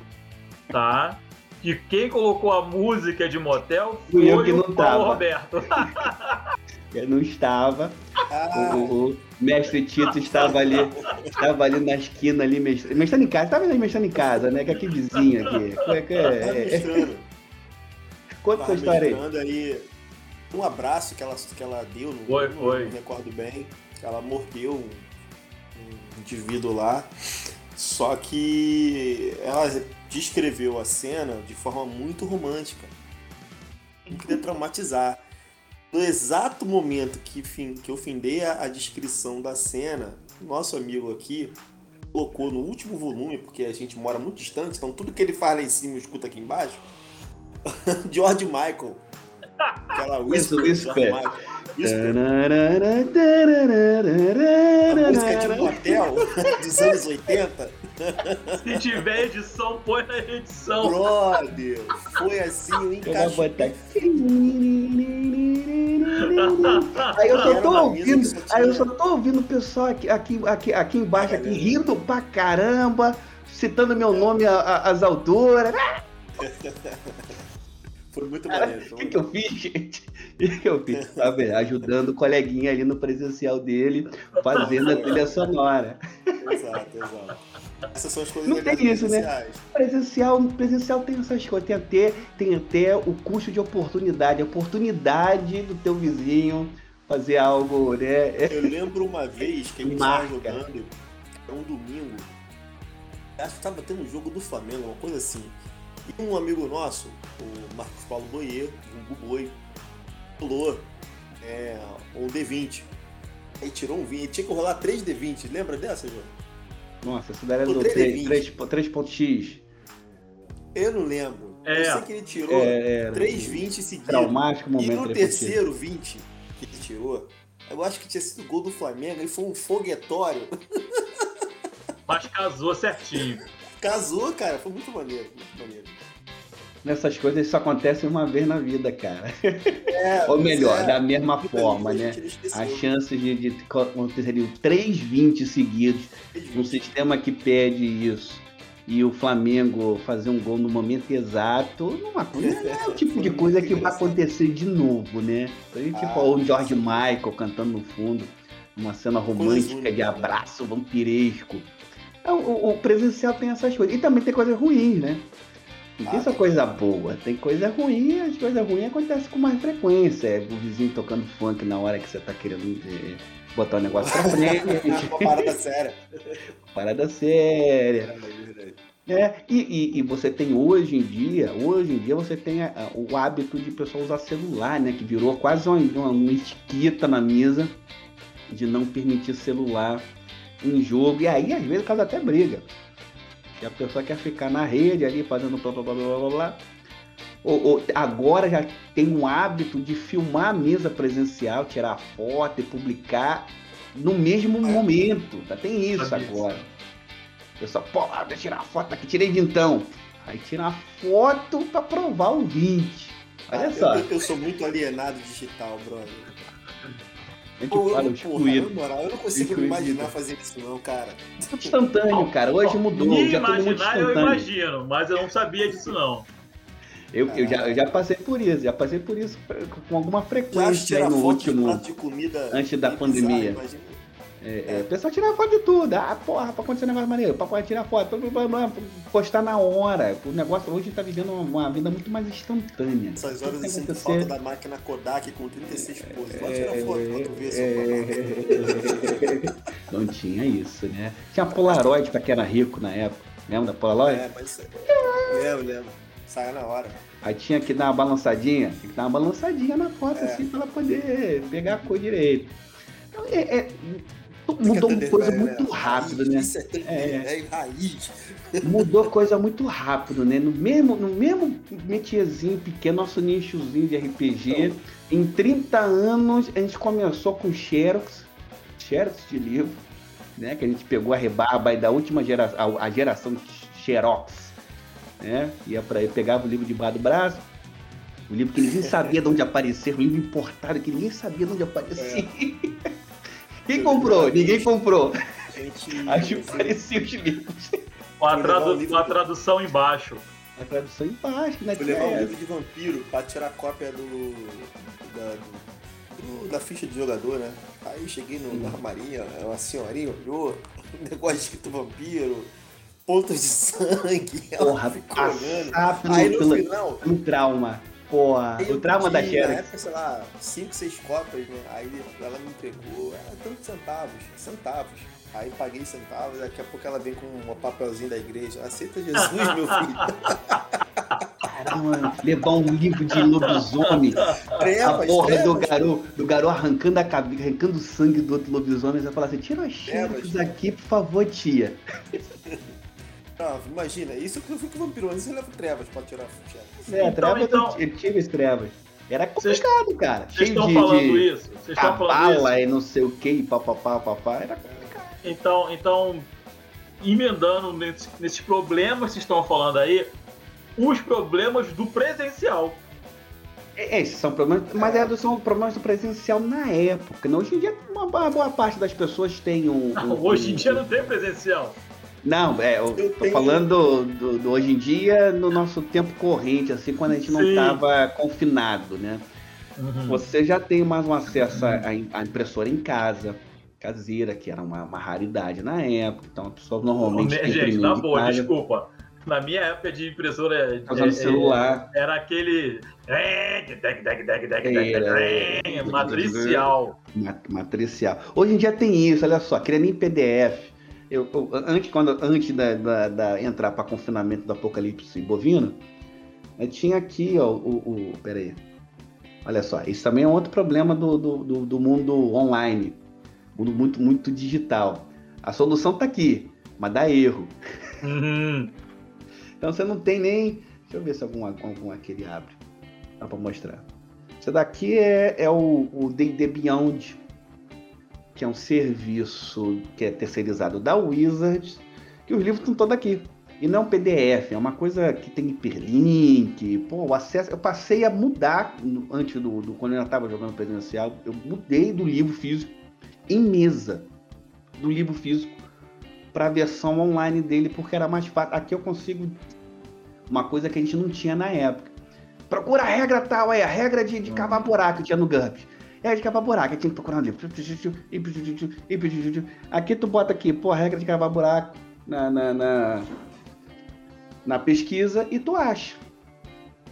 Speaker 1: tá? E quem colocou a música de motel foi eu que não o Paulo tava. Roberto.
Speaker 2: eu não estava. Ah. O, o, mestre Tito estava ali, estava ali na esquina ali, mestrando em casa. Estava mestrando em casa, né? Que é aqui vizinho aqui. É, que é, é. Conta essa história aí. aí.
Speaker 3: Um abraço que ela, que ela deu, no,
Speaker 1: foi, foi.
Speaker 3: não recordo bem. Ela mordeu um, um indivíduo lá. Só que ela descreveu a cena de forma muito romântica. Não queria traumatizar. No exato momento que, fim, que eu findei a, a descrição da cena, nosso amigo aqui colocou no último volume, porque a gente mora muito distante, então tudo que ele faz lá em cima eu escuto aqui embaixo. George Michael. Aquela whisper, George Michael. A música de motel dos anos 80.
Speaker 1: Se tiver edição, põe na edição.
Speaker 3: Brother, foi assim, eu encaixei.
Speaker 2: Aí eu só tô ouvindo, aí eu só tô ouvindo o pessoal aqui, aqui, aqui, aqui embaixo, aqui, rindo pra caramba, citando meu nome às alturas.
Speaker 3: Foi muito maneiro.
Speaker 2: O que, que eu fiz, gente? O que, que eu fiz? Sabe, ajudando o coleguinha ali no presencial dele, fazendo a trilha sonora.
Speaker 3: Exato, exato. Essas são as coisas
Speaker 2: Não tem isso, né? Presencial, presencial tem essas coisas. Tem até, tem até o custo de oportunidade. A oportunidade do teu vizinho fazer algo, né?
Speaker 3: Eu lembro uma vez que a gente estava jogando, um domingo, acho que estava tendo um jogo do Flamengo, uma coisa assim. E um amigo nosso, o Marcos Paulo Boier, um Buboi, pulou é, um D20. Aí tirou um 20, ele tinha que rolar 3 D20. Lembra dessa, João?
Speaker 2: Nossa, isso daí era do 3.x.
Speaker 3: Eu não lembro. É. Eu sei que ele tirou é, 3 20 seguidos. Traumático momento. E no terceiro 20 que ele tirou, eu acho que tinha sido o gol do Flamengo e foi um foguetório.
Speaker 1: Mas casou certinho.
Speaker 3: Casou, cara. Foi muito maneiro. Muito maneiro.
Speaker 2: Nessas coisas isso acontece uma vez na vida, cara. É, Ou melhor, é. da mesma forma, né? A chance de, de acontecer 3-20 seguidos, um sistema que pede isso, e o Flamengo fazer um gol no momento exato, não, é o tipo de coisa que vai acontecer de novo, né? Então, tipo, ah, o George Michael cantando no fundo, uma cena romântica de abraço vampiresco O, o, presencial tem essas coisas. E também tem coisas ruins, né? Não tem só coisa boa, tem coisa ruim, as coisas ruins acontecem com mais frequência. É o vizinho tocando funk na hora que você tá querendo é, botar o negócio pra frente.
Speaker 3: Uma parada séria.
Speaker 2: Parada séria. É, e, e, e, você tem hoje em dia, hoje em dia você tem a, a, o hábito de pessoa usar celular, né? Que virou quase uma, uma, uma etiqueta na mesa de não permitir celular em jogo. E aí, às vezes, causa até briga. E a pessoa quer ficar na rede ali fazendo blá blá blá blá blá blá. Ou, ou, agora já tem um hábito de filmar a mesa presencial, tirar foto e publicar no mesmo momento. Já tem isso agora. O pessoal, pô, deixa eu tirar a foto aqui, tirei de então. Aí tira a foto pra provar o 20. Olha ah, só.
Speaker 3: Eu, eu, sou muito alienado digital, brother.
Speaker 2: É Pô, fala,
Speaker 3: eu, moral, eu não consigo excluído. imaginar fazer isso não, cara.
Speaker 2: Instantâneo, cara. Hoje mudou. Me
Speaker 1: já imaginar eu imagino, mas eu não sabia disso não.
Speaker 2: Eu, eu, já, eu já passei por isso, já passei por isso com alguma frequência aí no último. antes da pandemia. Bizarro, é, é, o pessoal tira foto de tudo. Ah, porra, pra acontecer um negócio maneiro, pra tirar foto, postar na hora. O negócio hoje tá vivendo uma, vida muito mais instantânea.
Speaker 3: Essas horas eu sinto falta da máquina Kodak com 36 poses. Pode tirar foto pra tu ver é,
Speaker 2: Não tinha isso, né? Tinha Polaroid pra quem era rico na época. Lembra da Polaroid?
Speaker 3: É, mas. Lembro, lembro. Saia na hora.
Speaker 2: Aí tinha que dar uma balançadinha, tinha que dar uma balançadinha na foto, é. assim, pra ela poder pegar a cor direito. Então, é, é, mudou uma coisa muito né? rápido, né?
Speaker 3: É, é raiz.
Speaker 2: Mudou coisa muito rápido, né? No mesmo, no mesmo metiezinho pequeno, nosso nichozinho de RPG, em 30 anos a gente começou com Xerox, Xerox de livro, né? Que a gente pegou a rebarba aí da última geração, a geração Xerox, né? Ia para pegava o livro debaixo do braço, o livro que ninguém sabia de onde aparecer, o livro importado que ninguém sabia de onde aparecia. É. Quem comprou? Ninguém comprou. Gente, Acho que parecia os livros.
Speaker 1: Com a, tradu com a tradução embaixo.
Speaker 2: A tradução embaixo, né?
Speaker 3: Vou levar um livro de vampiro pra tirar cópia do. Da, do, da ficha de jogador, né? Aí cheguei no, na armarinha, uma senhorinha olhou, um negócio escrito vampiro, pontos de sangue.
Speaker 2: Porra, passar pelo, Aí no pelo, final. Um trauma. Porra, o trauma da Xerox. Na
Speaker 3: época, sei lá, 5, 6 copas, né? Aí ela me entregou, era tantos centavos, centavos. Aí paguei centavos, daqui a pouco ela vem com um papelzinho da igreja. Aceita Jesus, meu filho.
Speaker 2: Caramba, levar um livro de lobisomem. Trevas, a porra do garoto, do garoto arrancando a cabeça, arrancando o sangue do outro lobisomem. Você fala assim: tira as xerox aqui, por favor, tia.
Speaker 3: Não, imagina, isso que eu fui com o vampiro, antes você leva trevas pra tirar
Speaker 2: a É, então, trevas então... eu tive as trevas. Era complicado, Cês, cara.
Speaker 1: Vocês estão falando de isso? Vocês estão falando
Speaker 2: isso? e não sei o que, papapá, papá, era complicado.
Speaker 1: Então, então emendando nesses nesse problemas que vocês estão falando aí, os problemas do presencial.
Speaker 2: É, esses são problemas, mas é, são problemas do presencial na época. Né? Hoje em dia, uma boa parte das pessoas tem um.
Speaker 1: Não, um hoje em um, dia não tem presencial.
Speaker 2: Não, é, eu, eu tô tenho... falando do, do, hoje em dia, no nosso tempo corrente, assim, quando a gente não estava confinado, né? Uhum. Você já tem mais um acesso à, impressora em casa, caseira, que era uma, uma raridade na época, então a pessoa normalmente.
Speaker 1: Oh, gente, na boa, desculpa. Na minha época de impressora
Speaker 2: é, celular.
Speaker 1: era aquele matricial.
Speaker 2: Matricial. Hoje em dia tem isso, olha só, criando em PDF eu, eu, antes, quando, antes da, da, da entrar para confinamento do apocalipse bovino, eu tinha aqui, ó, o, o. Pera aí. Olha só, isso também é outro problema do, do, do, do mundo online. Mundo muito, muito digital. A solução está aqui, mas dá erro. Uhum. então você não tem nem. Deixa eu ver se algum, algum aquele abre. Dá para mostrar. Isso daqui é, é o D&D Beyond que é um serviço que é terceirizado da Wizards, que os livros estão todos aqui. E não é um PDF, é uma coisa que tem hiperlink. Pô, o acesso. Eu passei a mudar antes do, do quando eu estava jogando presencial, eu mudei do livro físico em mesa do livro físico para a versão online dele, porque era mais fácil. Aqui eu consigo uma coisa que a gente não tinha na época. Procura a regra tal, é a regra de, de cavar buraco que tinha no GURPS. É de cavar buraco, aí tinha que procurar um livro. Aqui tu bota aqui, pô, a regra de cavar buraco. na, na, na, na pesquisa e tu acha.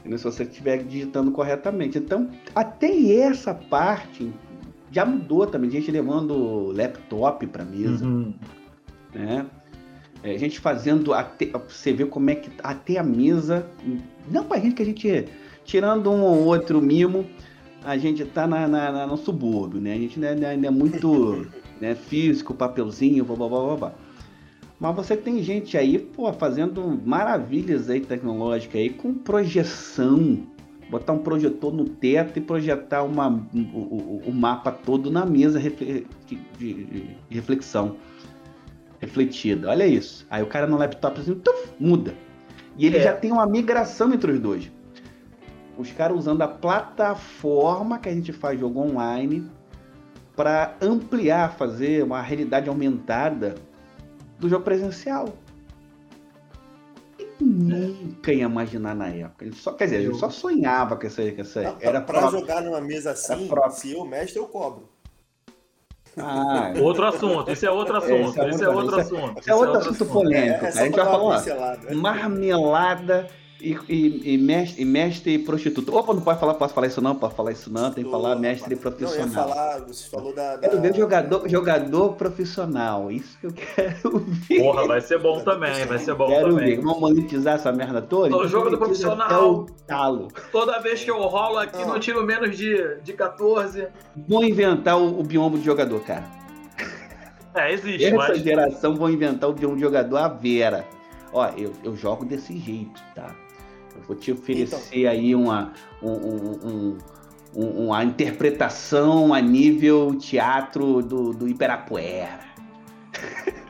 Speaker 2: Se você estiver digitando corretamente. Então, até essa parte já mudou também. Gente levando laptop para mesa. Uhum. Né? É, gente fazendo. Até, você vê como é que até a mesa. Não pra gente que a gente. Tirando um ou outro mimo, a gente tá na, na, na no subúrbio, né? A gente ainda, ainda é muito né, físico, papelzinho, blá blá blá blá. Mas você tem gente aí, pô, fazendo maravilhas aí tecnológicas aí com projeção. Botar um projetor no teto e projetar uma, o, o, o mapa todo na mesa de, de, de, reflexão. Refletida. Olha isso. Aí o cara no laptop assim, tuf, muda. E ele é. já tem uma migração entre os dois. Os caras usando a plataforma que a gente faz jogo online para ampliar, fazer uma realidade aumentada do jogo presencial. nunca ia imaginar na época. Ele só, quer dizer, eu... ele só sonhava com essa. Com essa
Speaker 3: Não, era para jogar numa mesa assim, se eu mestre, eu cobro.
Speaker 1: Ah, outro assunto, esse é outro assunto, esse é outro, assunto.
Speaker 2: Esse é outro assunto polêmico. É, a gente vai falar marmelada e, e, e, mestre, e mestre e prostituta. Opa, não pode falar, posso falar isso não, posso falar isso não, tem que falar mestre e profissional. Não, ia
Speaker 3: falar, você falou da.
Speaker 2: da... Quero ver jogador, jogador profissional, isso que eu quero ver.
Speaker 1: Porra, vai ser bom também, vai ser bom
Speaker 2: quero
Speaker 1: também.
Speaker 2: Ver. Vamos monetizar essa merda toda?
Speaker 1: O jogo do profissional. O talo. Toda vez que eu rolo aqui, ah. não tiro menos de, de 14.
Speaker 2: Vou inventar o, o biombo de jogador, cara.
Speaker 1: É, existe,
Speaker 2: Essa mas... geração vão inventar o biombo de jogador a Vera. Ó, eu, eu jogo desse jeito, tá? Eu vou te oferecer então. aí uma, um, um, um, uma interpretação a nível teatro do, do Ibirapuera.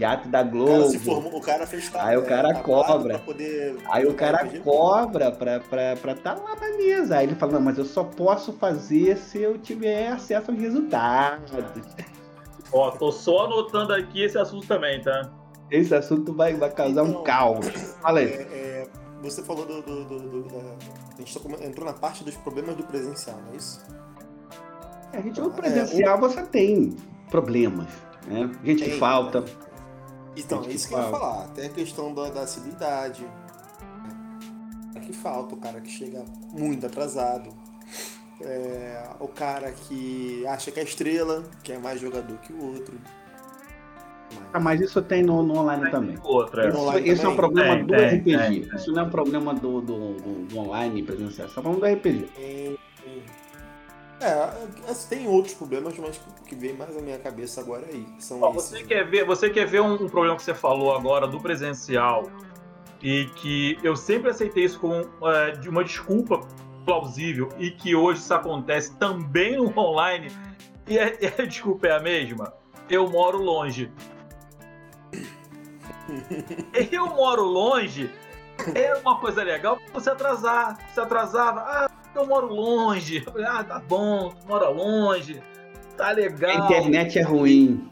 Speaker 2: teatro da Globo. O
Speaker 3: cara, se formou, o cara fez
Speaker 2: Aí o cara cobra. Aí o cara cobra pra, pra, pra tá lá na mesa. Aí ele fala, não, mas eu só posso fazer se eu tiver acesso aos resultados.
Speaker 1: Ó, tô só anotando aqui esse assunto também, tá?
Speaker 2: Esse assunto vai, vai causar então, um caos. Fala aí. É,
Speaker 3: é, você falou do. do, do, do da... a gente tá entrou na parte dos problemas do presencial, não é isso?
Speaker 2: É, a gente, no presencial é, você tem problemas, né? Gente tem, que falta. Né?
Speaker 3: Então, é isso que, que eu ia falar. Tem a questão da, da civilidade. É que falta, o cara que chega muito atrasado. É, o cara que acha que é estrela, que é mais jogador que o outro.
Speaker 2: Ah, mas isso tem no, no online tem também.
Speaker 1: Outra,
Speaker 2: isso, online isso também? é um problema tem, do tem, RPG. Isso não é um problema do, do, do, do online presencial, isso é um problema do RPG.
Speaker 3: É, tem outros problemas, mas que vem mais à minha cabeça agora aí. São
Speaker 1: Ó, você, quer ver, você quer ver um, um, problema que você falou agora do presencial e que eu sempre aceitei isso como é, de uma desculpa plausível e que hoje isso acontece também no online e a, e a desculpa é a mesma? Eu moro longe. eu moro longe era uma coisa legal você atrasar. Você atrasava, ah, eu moro longe. Ah, tá bom, tu mora longe. Tá legal.
Speaker 2: A internet é ruim.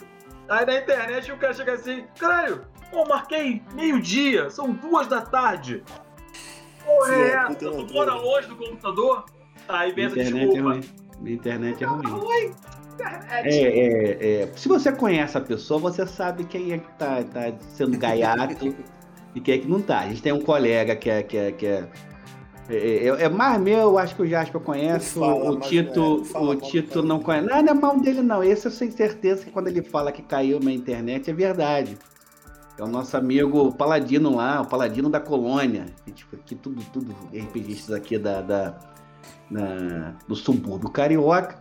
Speaker 1: Aí na internet o cara chega assim, caralho, pô, marquei meio-dia, são duas da tarde. Porra, é essa? Tu mora longe do computador? Aí vem essa desculpa. É ruim.
Speaker 2: A internet é ruim. É, é, é, se você conhece a pessoa, você sabe quem é que tá, tá sendo gaiato e quem é que não tá. A gente tem um colega que é. Que é, que é, é, é, é mais meu, eu acho que o Jasper conhece, fala, o Tito, é, o Tito não conhece. Não, não é mal dele, não. Esse eu tenho certeza que quando ele fala que caiu na internet é verdade. É o nosso amigo Paladino lá, o Paladino da Colônia. Tipo, aqui tudo, tudo RPGistas aqui da, da, da, do subúrbio carioca.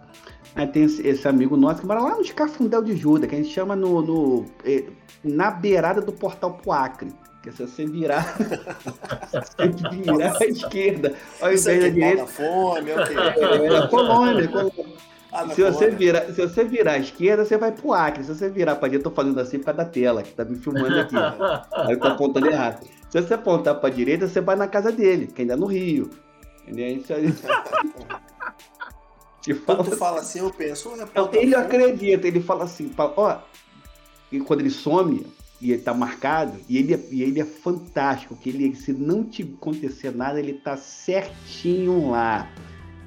Speaker 2: Aí tem esse, amigo nosso que mora lá no Escafundel de Juda, que a gente chama no, no eh, na beirada do portal pro Acre. Que é se você virar, você virar à esquerda, ao invés da direita.
Speaker 3: Fome, okay.
Speaker 2: é, é, colônia, colônia. Ah, se, você virar, se você virar à esquerda, você vai pro Acre. Se você virar pra direita, eu tô fazendo assim por causa da tela, que tá me filmando aqui. Aí eu tô apontando errado. Se você apontar pra direita, você vai na casa dele, que ainda é no Rio. Entendeu? Isso aí.
Speaker 3: Te fala Quando tu fala assim, eu penso.
Speaker 2: Não, ele acredita, ele fala assim, fala, ó, e quando ele some e ele tá marcado, e ele, é, e ele é fantástico, que ele, se não te acontecer nada, ele tá certinho lá.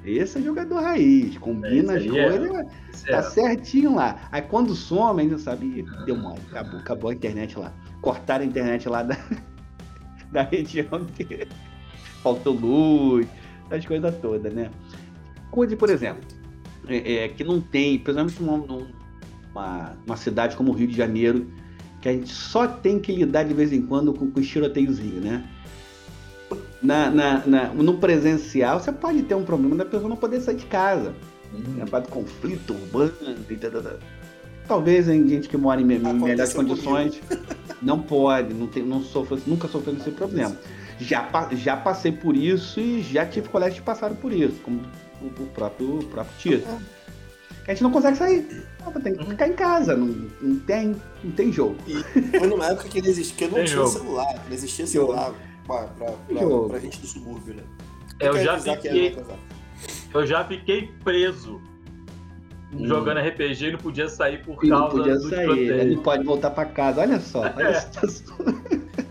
Speaker 2: Esse é jogador raiz, combina as coisas, é. tá certinho lá. Aí quando some, ainda sabe, deu mole, acabou, acabou a internet lá. cortaram a internet lá da, da região que faltou luz, essas coisas todas, né? Coisa, por exemplo, é, é, que não tem, exemplo, numa, uma cidade como o Rio de Janeiro, que a gente só tem que lidar de vez em quando com, com o tiroteiozinho, né? Na, na, na, no presencial, você pode ter um problema da pessoa não poder sair de casa. Uhum. É de conflito urbano e tal, tal, tal. Talvez em gente que mora em, melhores condições não pode, não, tem, não sofre, nunca sofreu esse problema. Já, já passei por isso e já tive colegas que passaram por isso, como o, o próprio, o próprio Tito. Uhum. A gente não consegue sair. Tem que ficar em casa, não, não, tem, não tem jogo.
Speaker 3: E foi numa época que, existia, que não tem tinha jogo. celular, não existia celular pra, pra, pra, pra, gente do subúrbio, né?
Speaker 1: Eu, eu já fiquei. Eu já fiquei preso hum. jogando RPG e não podia sair por e causa não podia
Speaker 2: do sair, Não pode voltar para casa. Olha só, olha é. a situação.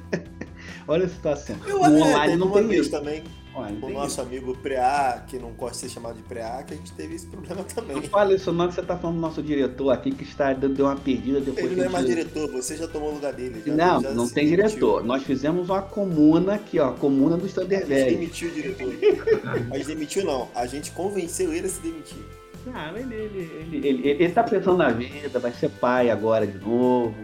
Speaker 2: olha a situação.
Speaker 3: Eu, o online não tem isso também. Olha, o nosso isso. amigo Preá, que não gosta de ser chamado de Preá, que a gente teve esse problema também. Não
Speaker 2: fala isso não, que você tá falando do nosso diretor aqui que está deu uma perdida depois.
Speaker 3: Ele não é mais diretor, você já tomou o lugar dele. Já,
Speaker 2: não,
Speaker 3: já
Speaker 2: não tem demitiu. diretor. Nós fizemos uma comuna aqui, ó, comuna do Standard
Speaker 3: A gente demitiu o diretor. Mas demitiu não, a gente convenceu ele a se demitir.
Speaker 2: Ah, ele, ele, ele, ele, ele, tá pensando na vida, vai ser pai agora de novo.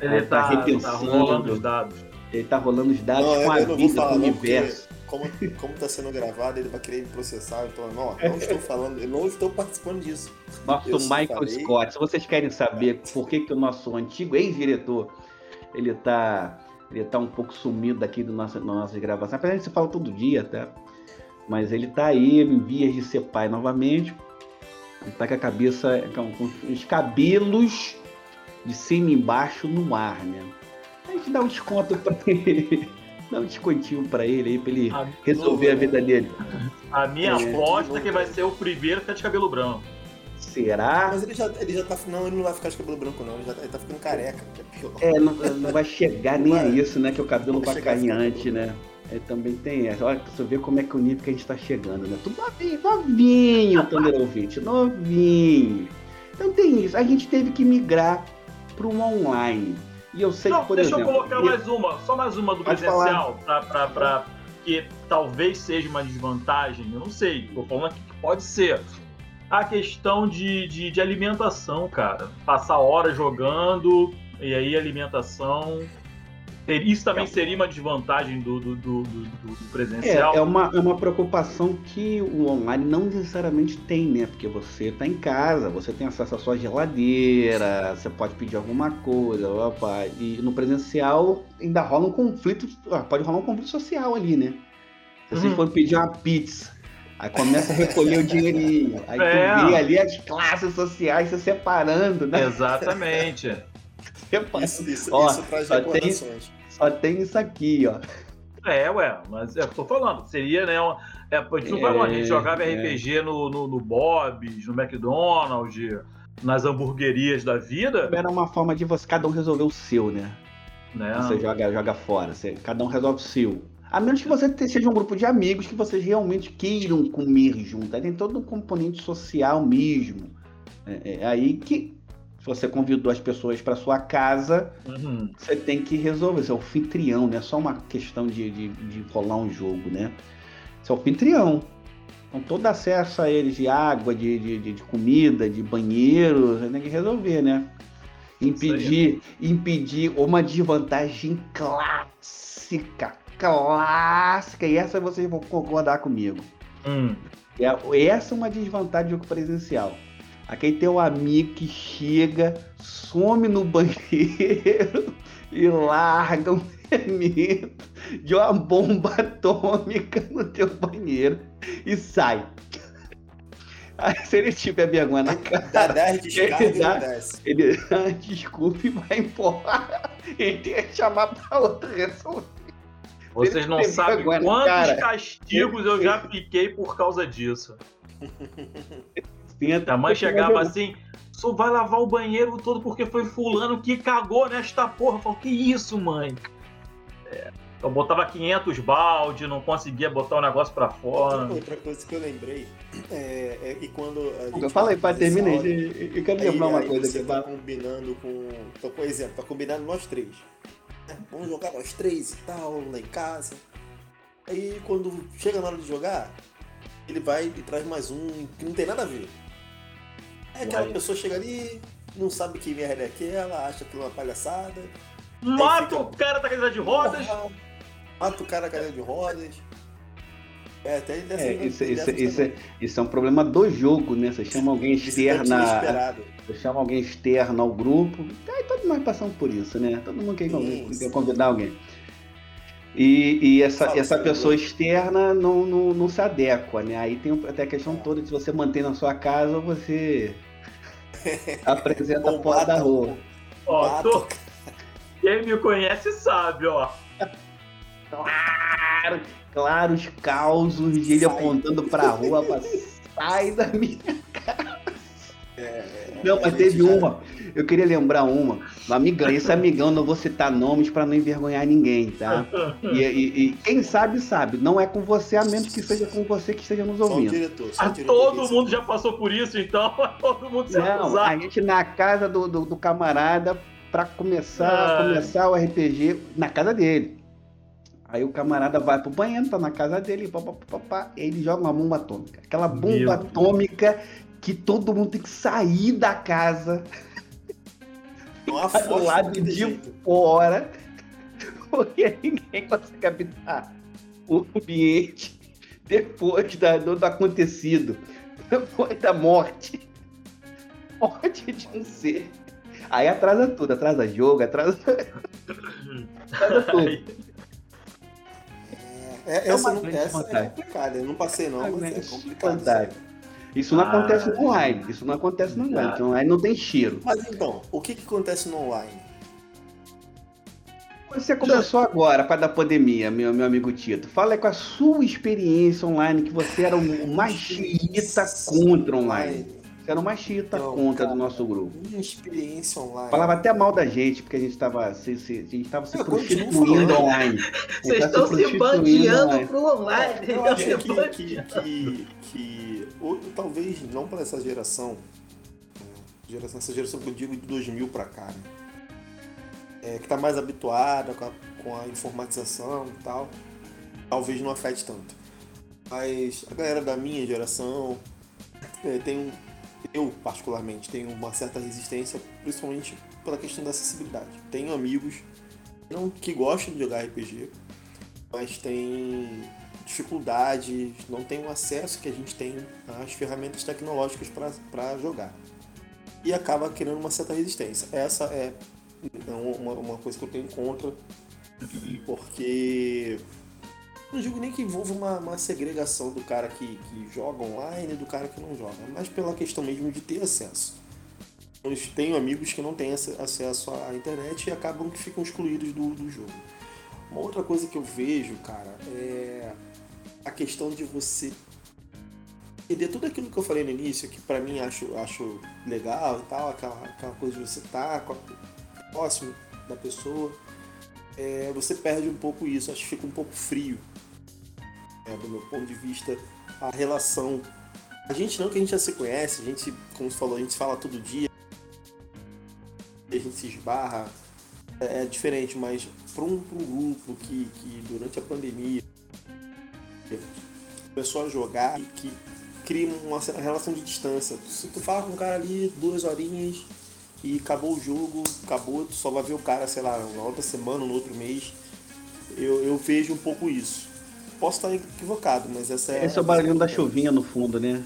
Speaker 1: Ele tá, tá repensando. Tá rolando os dados.
Speaker 2: Ele tá rolando os dados não, com a vida, com o universo.
Speaker 3: Como, como tá sendo gravado, ele vai querer me processar. Então, não, não estou falando, eu não estou participando disso.
Speaker 2: Nosso eu Michael falei... Scott. Se vocês querem saber por que, que o nosso antigo ex-diretor ele tá, ele tá um pouco sumido aqui do nosso, das nossas gravações, apesar de se fala todo dia, tá? Mas ele tá aí em vias de ser pai novamente tá com a cabeça, com os cabelos de cima e embaixo no ar, né? A gente dá um desconto pra ele. Dá um descontinho pra ele aí, pra ele a resolver a vida dele.
Speaker 1: A minha é, aposta é que vai ser o primeiro a ficar de cabelo branco.
Speaker 2: Será?
Speaker 3: Mas ele já, ele já tá. Não, ele não vai ficar de cabelo branco, não. Ele, já tá, ele tá ficando careca.
Speaker 2: É, não, não vai chegar nem a isso, né? Que o cabelo vai cair antes, né? É, também tem essa. Olha, você vê como é que o nível que a gente está chegando, né? Tudo novinho, novinho, Thunder ouvinte, novinho. Então tem isso. A gente teve que migrar para o online. E eu sei
Speaker 1: Não,
Speaker 2: que, por
Speaker 1: deixa
Speaker 2: exemplo...
Speaker 1: Deixa eu colocar mais uma, só mais uma do presencial, para que talvez seja uma desvantagem, eu não sei. Estou falando aqui que pode ser. A questão de, de, de alimentação, cara. Passar horas jogando, e aí alimentação isso também seria uma desvantagem do, do, do, do presencial?
Speaker 2: É, é, uma, é uma preocupação que o online não necessariamente tem, né? Porque você está em casa, você tem acesso à sua geladeira, você pode pedir alguma coisa, opa, e no presencial ainda rola um conflito, pode rolar um conflito social ali, né? Se uhum. você for pedir uma pizza, Aí começa a recolher o dinheirinho. Aí é. tu vê ali as classes sociais se separando, né?
Speaker 1: Exatamente.
Speaker 3: Isso, isso, Ó, isso traz recordações.
Speaker 2: Só tem isso aqui, ó.
Speaker 1: É, ué, mas é, tô falando, seria, né? Uma, é, a gente não vai longe, a gente jogava é. RPG no, no, no Bob's, no McDonald's, nas hamburguerias da vida.
Speaker 2: Era uma forma de você, cada um resolver o seu, né? né? Você joga, joga fora, você, cada um resolve o seu. A menos que você seja um grupo de amigos que vocês realmente queiram comer junto. Aí tem todo um componente social mesmo. É, é aí que você convidou as pessoas para sua casa, uhum. você tem que resolver. Você é o anfitrião, não é só uma questão de, de, de rolar um jogo, né? Você é o anfitrião. Com todo acesso a eles de água, de, de, de comida, de banheiro, você tem que resolver, né? Impedir, impedir uma desvantagem clássica, clássica, e essa vocês vão concordar comigo. Hum. É, essa é uma desvantagem do jogo presencial Aquele teu amigo que chega, some no banheiro e larga um elemento de uma bomba atômica no teu banheiro e sai. Aí, se ele tiver vergonha na cara,
Speaker 3: dá 10 descargas
Speaker 2: ele, dá, ele dá desculpa e vai embora. Ele tem que chamar pra outra resolver.
Speaker 1: Vocês não sabem quantos cara, castigos eu já fiquei por causa disso. A mãe chegava assim, só vai lavar o banheiro todo porque foi fulano que cagou nesta porra. Eu falo, que isso, mãe? É, eu botava 500 balde, não conseguia botar o negócio para fora.
Speaker 3: Outra coisa que eu lembrei é, é que quando.
Speaker 2: eu falei, pai, terminei. Eu quero lembrar uma coisa
Speaker 3: você aqui. Você tá combinando com. Então, por exemplo, tá combinando nós três. É, vamos jogar nós três e tal, lá em casa. Aí quando chega na hora de jogar, ele vai e traz mais um que não tem nada a ver. Aí aquela
Speaker 1: Vai.
Speaker 3: pessoa chega ali, não sabe que merda é aquela, acha que é uma palhaçada.
Speaker 1: Mata
Speaker 3: fica-
Speaker 1: o cara da cadeira de rodas.
Speaker 3: Porra, Mata o cara a cadeira de rodas. É, até dessa
Speaker 2: É, isso, isso, isso, é, isso é um problema do jogo, né? Você chama alguém
Speaker 3: é
Speaker 2: externa. Você chama alguém externo ao grupo. Aí todos nós passamos por isso, né? Todo mundo quer,
Speaker 3: Sim,
Speaker 2: quer convidar alguém. E, e essa,
Speaker 3: Fala,
Speaker 2: essa pessoa externa não, não, não se adequa, né? Aí tem até a questão toda de se você mantém na sua casa ou você apresenta
Speaker 3: Ou
Speaker 2: fora da rua.
Speaker 1: Ó, tô- quem me conhece sabe, ó.
Speaker 2: Claro, claro, os causos de ele apontando pra rua, pra, sai da minha
Speaker 3: É,
Speaker 2: Não, mas
Speaker 3: a
Speaker 2: teve
Speaker 3: já-
Speaker 2: uma. Eu queria lembrar uma. Um amigão, esse amigão, não vou citar nomes pra não envergonhar ninguém, tá? E, e- e quem sabe, sabe. Não é com você, a menos que seja com você que esteja nos
Speaker 3: Só o
Speaker 2: ouvindo.
Speaker 3: diretor, só o
Speaker 1: Ah,
Speaker 3: diretor
Speaker 1: todo mundo já passou por isso, então todo mundo se
Speaker 2: Não, a gente na casa do, do, do camarada pra começar,
Speaker 1: Ai.
Speaker 2: começar o RPG na casa dele. Aí o camarada vai pro banheiro, tá na casa dele, pá, pá, pá, pá, e ele joga uma bomba atômica. Aquela bomba
Speaker 1: Meu
Speaker 2: atômica que todo mundo tem que sair da casa
Speaker 3: Uma
Speaker 2: do lado de
Speaker 3: jeito.
Speaker 2: fora, porque ninguém consegue habitar o ambiente depois da- do, do acontecido, depois da morte. Morte de um ser. Aí atrasa tudo, atrasa jogo, atrasa, atrasa tudo.
Speaker 3: É,
Speaker 2: É
Speaker 3: essa
Speaker 2: uma
Speaker 3: não,
Speaker 2: grande
Speaker 3: essa é complicada. Eu não passei não, mas é complicado.
Speaker 2: vantagem. Isso não
Speaker 1: Ah.
Speaker 2: acontece no online. Isso não acontece no online. Porque no online não tem cheiro.
Speaker 3: Mas então, o que, que acontece no online?
Speaker 2: Você começou agora, para da pandemia, meu, meu amigo Tito. Fala aí com a sua experiência online, que você era o mais chita contra online. Era mais chita
Speaker 3: Não,
Speaker 2: contra
Speaker 3: cara.
Speaker 2: do nosso grupo.
Speaker 3: Minha experiência online.
Speaker 2: Falava até mal da gente, porque a gente estava se, se, a gente tava se
Speaker 3: Eu
Speaker 2: prostituindo online.
Speaker 4: Vocês
Speaker 2: tá
Speaker 4: estão se
Speaker 2: prostituindo
Speaker 4: bandeando
Speaker 2: online.
Speaker 4: pro online.
Speaker 3: Eu acho
Speaker 4: Estão
Speaker 3: que,
Speaker 4: se
Speaker 3: que, que, que ou, talvez não para essa geração, geração, essa geração que eu digo de 2000 para cá, né? É, que tá mais habituada com a, com a informatização e tal, talvez não afete tanto. Mas a galera da minha geração é, tem um, eu particularmente tenho uma certa resistência, principalmente pela questão da acessibilidade. Tenho amigos não que gostam de jogar RPG, mas tem dificuldades, não tem o acesso que a gente tem às ferramentas tecnológicas para jogar. E acaba criando uma certa resistência. Essa é uma, uma coisa que eu tenho contra, porque não digo nem que envolva uma, uma segregação do cara que, que joga online e do cara que não joga, mas pela questão mesmo de ter acesso. Eu tenho amigos que não têm ace- acesso à internet e acabam que ficam excluídos do, do jogo. Uma outra coisa que eu vejo, cara, é a questão de você perder tudo aquilo que eu falei no início, que pra mim acho, acho legal e tal, aquela, aquela coisa de você estar a- próximo da pessoa, é, você perde um pouco isso, acho que fica um pouco frio. É, do meu ponto de vista, a relação. A gente não que a gente já se conhece, a gente, como você falou, a gente fala todo dia, a gente se esbarra, é, é diferente, mas para um, um grupo que, que durante a pandemia começou a jogar e que cria uma relação de distância. Se tu fala com um cara ali duas horinhas e acabou o jogo, acabou, tu só vai ver o cara, sei lá, na outra semana, no outro mês. Eu, eu vejo um pouco isso. Posso estar equivocado, mas essa é.
Speaker 2: Esse é o barulhinho da chuvinha no fundo, né?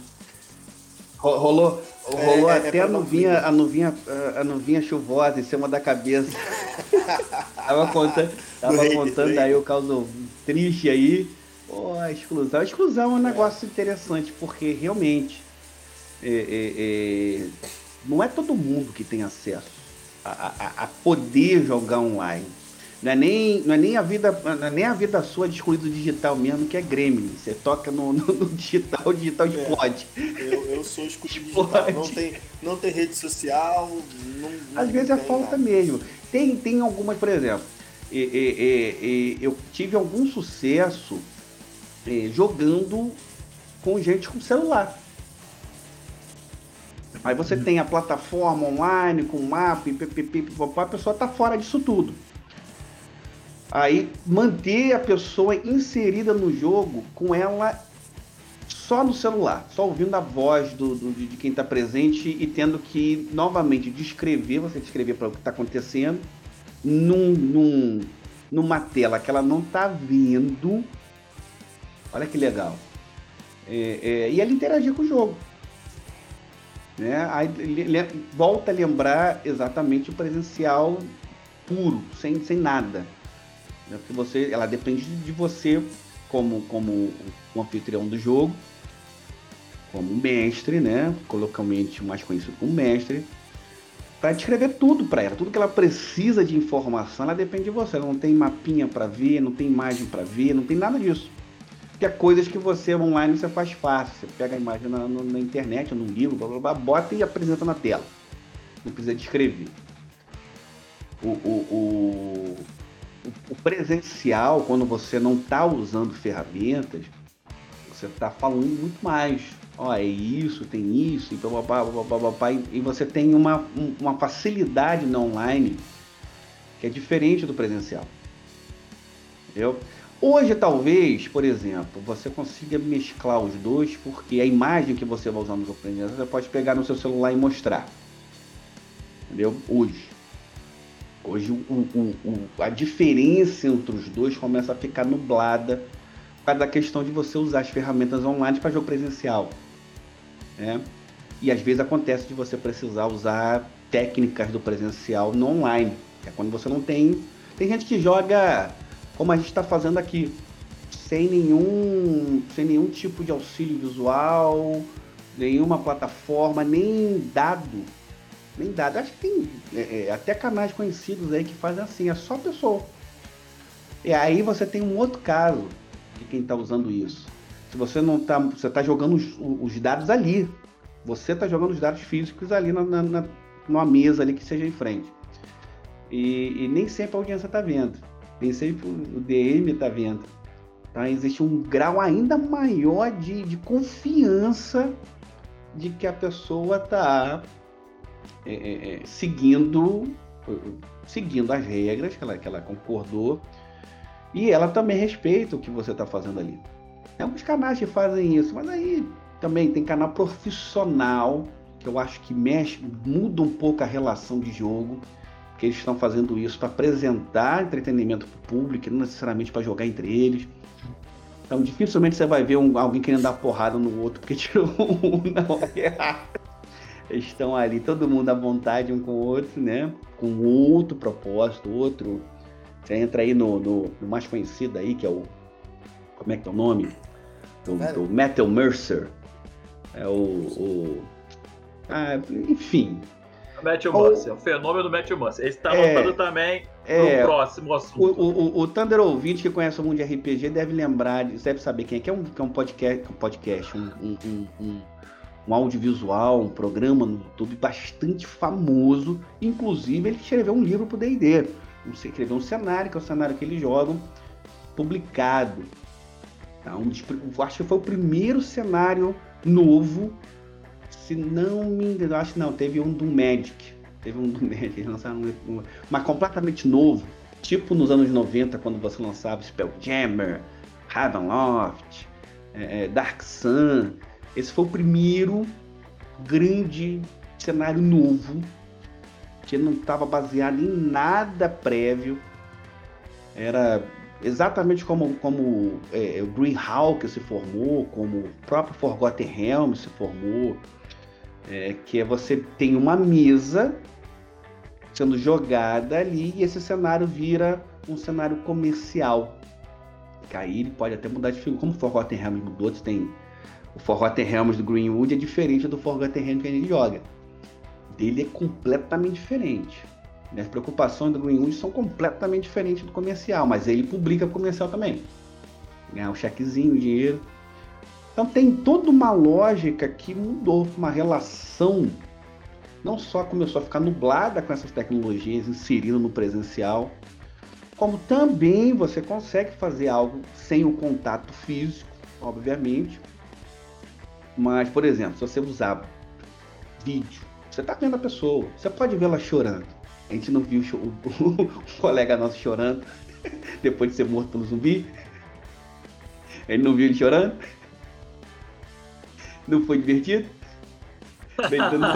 Speaker 2: Ro- Rolou, rolou
Speaker 3: É, é, é
Speaker 2: até a
Speaker 3: pra não
Speaker 2: nuvinha, a nuvinha, a nuvinha chuvosa em cima da cabeça. tava contando, tava
Speaker 3: rei, do
Speaker 2: contando
Speaker 3: rei.
Speaker 2: aí o caso triste aí. Pô, a exclusão. A exclusão é um negócio interessante, porque realmente é, é, é, não é todo mundo que tem acesso a, a- a poder jogar online. Não é, nem, não é nem a vida, não é nem a vida sua de excluído digital mesmo, que é Gremlin. Você toca no, no- no digital, o digital
Speaker 3: É.
Speaker 2: explode.
Speaker 3: Eu, eu sou excluído digital. Não tem, não tem rede social. Não,
Speaker 2: Às
Speaker 3: não
Speaker 2: vezes é falta
Speaker 3: nada.
Speaker 2: mesmo. Tem, tem algumas, por exemplo, e- e- e- eu tive algum sucesso eh, jogando com gente com celular. Aí você tem a plataforma online com mapa e pipopó, a pessoa tá fora disso tudo. Aí manter a pessoa inserida no jogo com ela só no celular, só ouvindo a voz do, do de quem está presente e tendo que novamente descrever, você descrever para o que está acontecendo num, num, numa tela que ela não está vendo. Olha que legal. É, é, e ela interagir com o jogo. Né? Aí, volta a lembrar exatamente o presencial puro, sem, sem nada. Né? Porque você, ela depende de você como, como o anfitrião do jogo, como mestre, né? Colocalmente mais conhecido como mestre, para descrever tudo para ela, tudo que ela precisa de informação, ela depende de você. Ela não tem mapinha para ver, não tem imagem para ver, não tem nada disso. Que é coisas que você online você faz fácil. Você pega a imagem na, na internet, num livro, blá, blá, blá, bota e apresenta na tela. Não precisa descrever. O, o, o, o presencial, quando você não está usando ferramentas, você está falando muito mais. Ó, é isso, tem isso, e, papapá, e você tem uma, uma facilidade no online que é diferente do presencial. Entendeu? Hoje, talvez, por exemplo, você consiga mesclar os dois, porque a imagem que você vai usar no seu presencial, você pode pegar no seu celular e mostrar. Entendeu? Hoje. Hoje o, o, o, a diferença entre os dois começa a ficar nublada por causa da questão de você usar as ferramentas online para jogo presencial. Né? E às vezes acontece de você precisar usar técnicas do presencial no online. É quando você não tem. Tem gente que joga como a gente está fazendo aqui, sem nenhum, sem nenhum tipo de auxílio visual, nenhuma plataforma, nem dado nem dado. Acho que tem é, é, até canais conhecidos aí que fazem assim, é só pessoa. E aí você tem um outro caso de quem está usando isso. Se você não está, você está jogando os, os, dados ali. Você está jogando os dados físicos ali na, na, na, numa mesa ali que seja em frente. E, e nem sempre a audiência está vendo. Nem sempre o DM está vendo. Tá? Existe um grau ainda maior de, de confiança de que a pessoa está é, é, é, seguindo, seguindo as regras que ela, que ela concordou e ela também respeita o que você está fazendo ali. Tem alguns canais que fazem isso, mas aí também tem canal profissional que eu acho que mexe, muda um pouco a relação de jogo, que eles estão fazendo isso para apresentar entretenimento para o público, não necessariamente para jogar entre eles. Então dificilmente você vai ver um, alguém querendo dar porrada no outro porque tirou um na hora errada estão ali todo mundo à vontade um com o outro, né? Com outro propósito, outro. Você entra aí no, no, no mais conhecido aí, que é o. Como é que é o nome? Do, do Metal Mercer. É o. o ah, enfim.
Speaker 1: Matthew Mercer, o fenômeno do Matthew Mercer. Esse está é, anotado também é, no próximo assunto.
Speaker 2: O, o, o, Thunder ouvinte que conhece o mundo de RPG deve lembrar, deve saber quem é, que é um, que é um podcast, um, podcast um, um, um um audiovisual, um programa no YouTube bastante famoso. Inclusive, ele escreveu um livro para o D&D. Escreveu um cenário, que é o cenário que eles jogam, publicado. Tá? Um dos, acho que foi o primeiro cenário novo. Se não me engano, acho que não, teve um do Magic. Teve um do Magic, eles lançaram um, mas completamente novo. Tipo nos anos 90, quando você lançava Spelljammer, Ravenloft, é, é Dark Sun esse foi o primeiro grande cenário novo que não estava baseado em nada prévio. Era exatamente como, como é, o Greenhawk se formou, como o próprio Forgotten Realms se formou, é, que é você tem uma mesa sendo jogada ali e esse cenário vira um cenário comercial. Que aí ele pode até mudar de figura, como o Forgotten Realms mudou, você tem o Forgotten Realms do Greenwood é diferente do Forgotten Realms que a gente joga. Dele é completamente diferente. As preocupações do Greenwood são completamente diferentes do comercial, mas ele publica comercial também. Ganhar um chequezinho, dinheiro. Então tem toda uma lógica que mudou, uma relação não só começou a ficar nublada com essas tecnologias inseridas no presencial, como também você consegue fazer algo sem o contato físico, obviamente, mas, por exemplo, se você usar vídeo, você tá vendo a pessoa, você pode vê-la chorando. A gente não viu o, o, o colega nosso chorando, Depois de ser morto pelo zumbi. Ele não viu ele chorando? Não foi divertido?
Speaker 3: Perdendo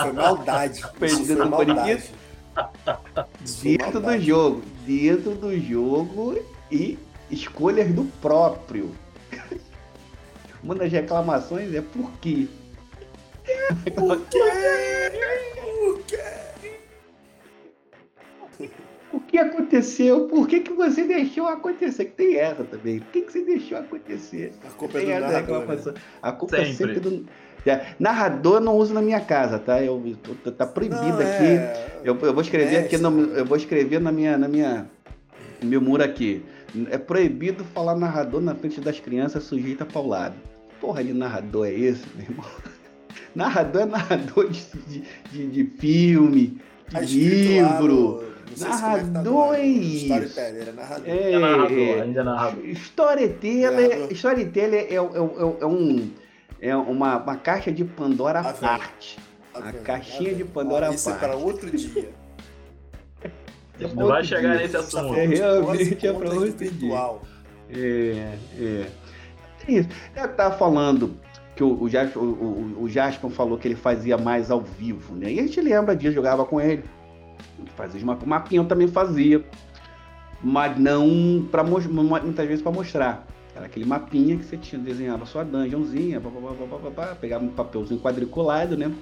Speaker 3: Foi maldade.
Speaker 2: Perdendo maldade. Dentro do jogo. Dentro do jogo e escolhas do próprio. Uma das reclamações é por quê?
Speaker 3: Por quê? Por quê?
Speaker 2: O que aconteceu? Por que, que você deixou acontecer? Que tem essa também. Por que, que você deixou acontecer?
Speaker 3: A culpa é do narrador. Né?
Speaker 2: A culpa sempre. é sempre do. Narrador não uso na minha casa, tá? Eu, tô, tá proibido não, aqui. É... Eu, eu, vou escrever aqui no, eu vou escrever na minha, na minha, no meu muro aqui. É proibido falar narrador na frente das crianças sujeito a paulado. Porra de narrador é esse, meu irmão? Narrador é narrador de, de, de, de filme, de tá livro. Narrador é isso.
Speaker 3: Storyteller, é narrador. É,
Speaker 1: é narrador, ainda é narrador.
Speaker 2: Storyteller, storyteller é, é, é, é, um, é uma, uma caixa de Pandora à parte. A caixinha de Pandora à parte.
Speaker 3: Isso é para outro dia.
Speaker 1: Não vai chegar nesse assunto.
Speaker 2: É, realmente é para outro dia. É, é. É isso. Eu estava falando que o, o, Jasper, o, o, o falou que ele fazia mais ao vivo, né? E a gente lembra disso, jogava com ele. Fazia uma mapinha eu também fazia, mas não para muitas vezes para mostrar. Era aquele mapinha que você tinha desenhava sua dungeonzinha, pá, pá, pá, pegava um papelzinho quadriculado, né?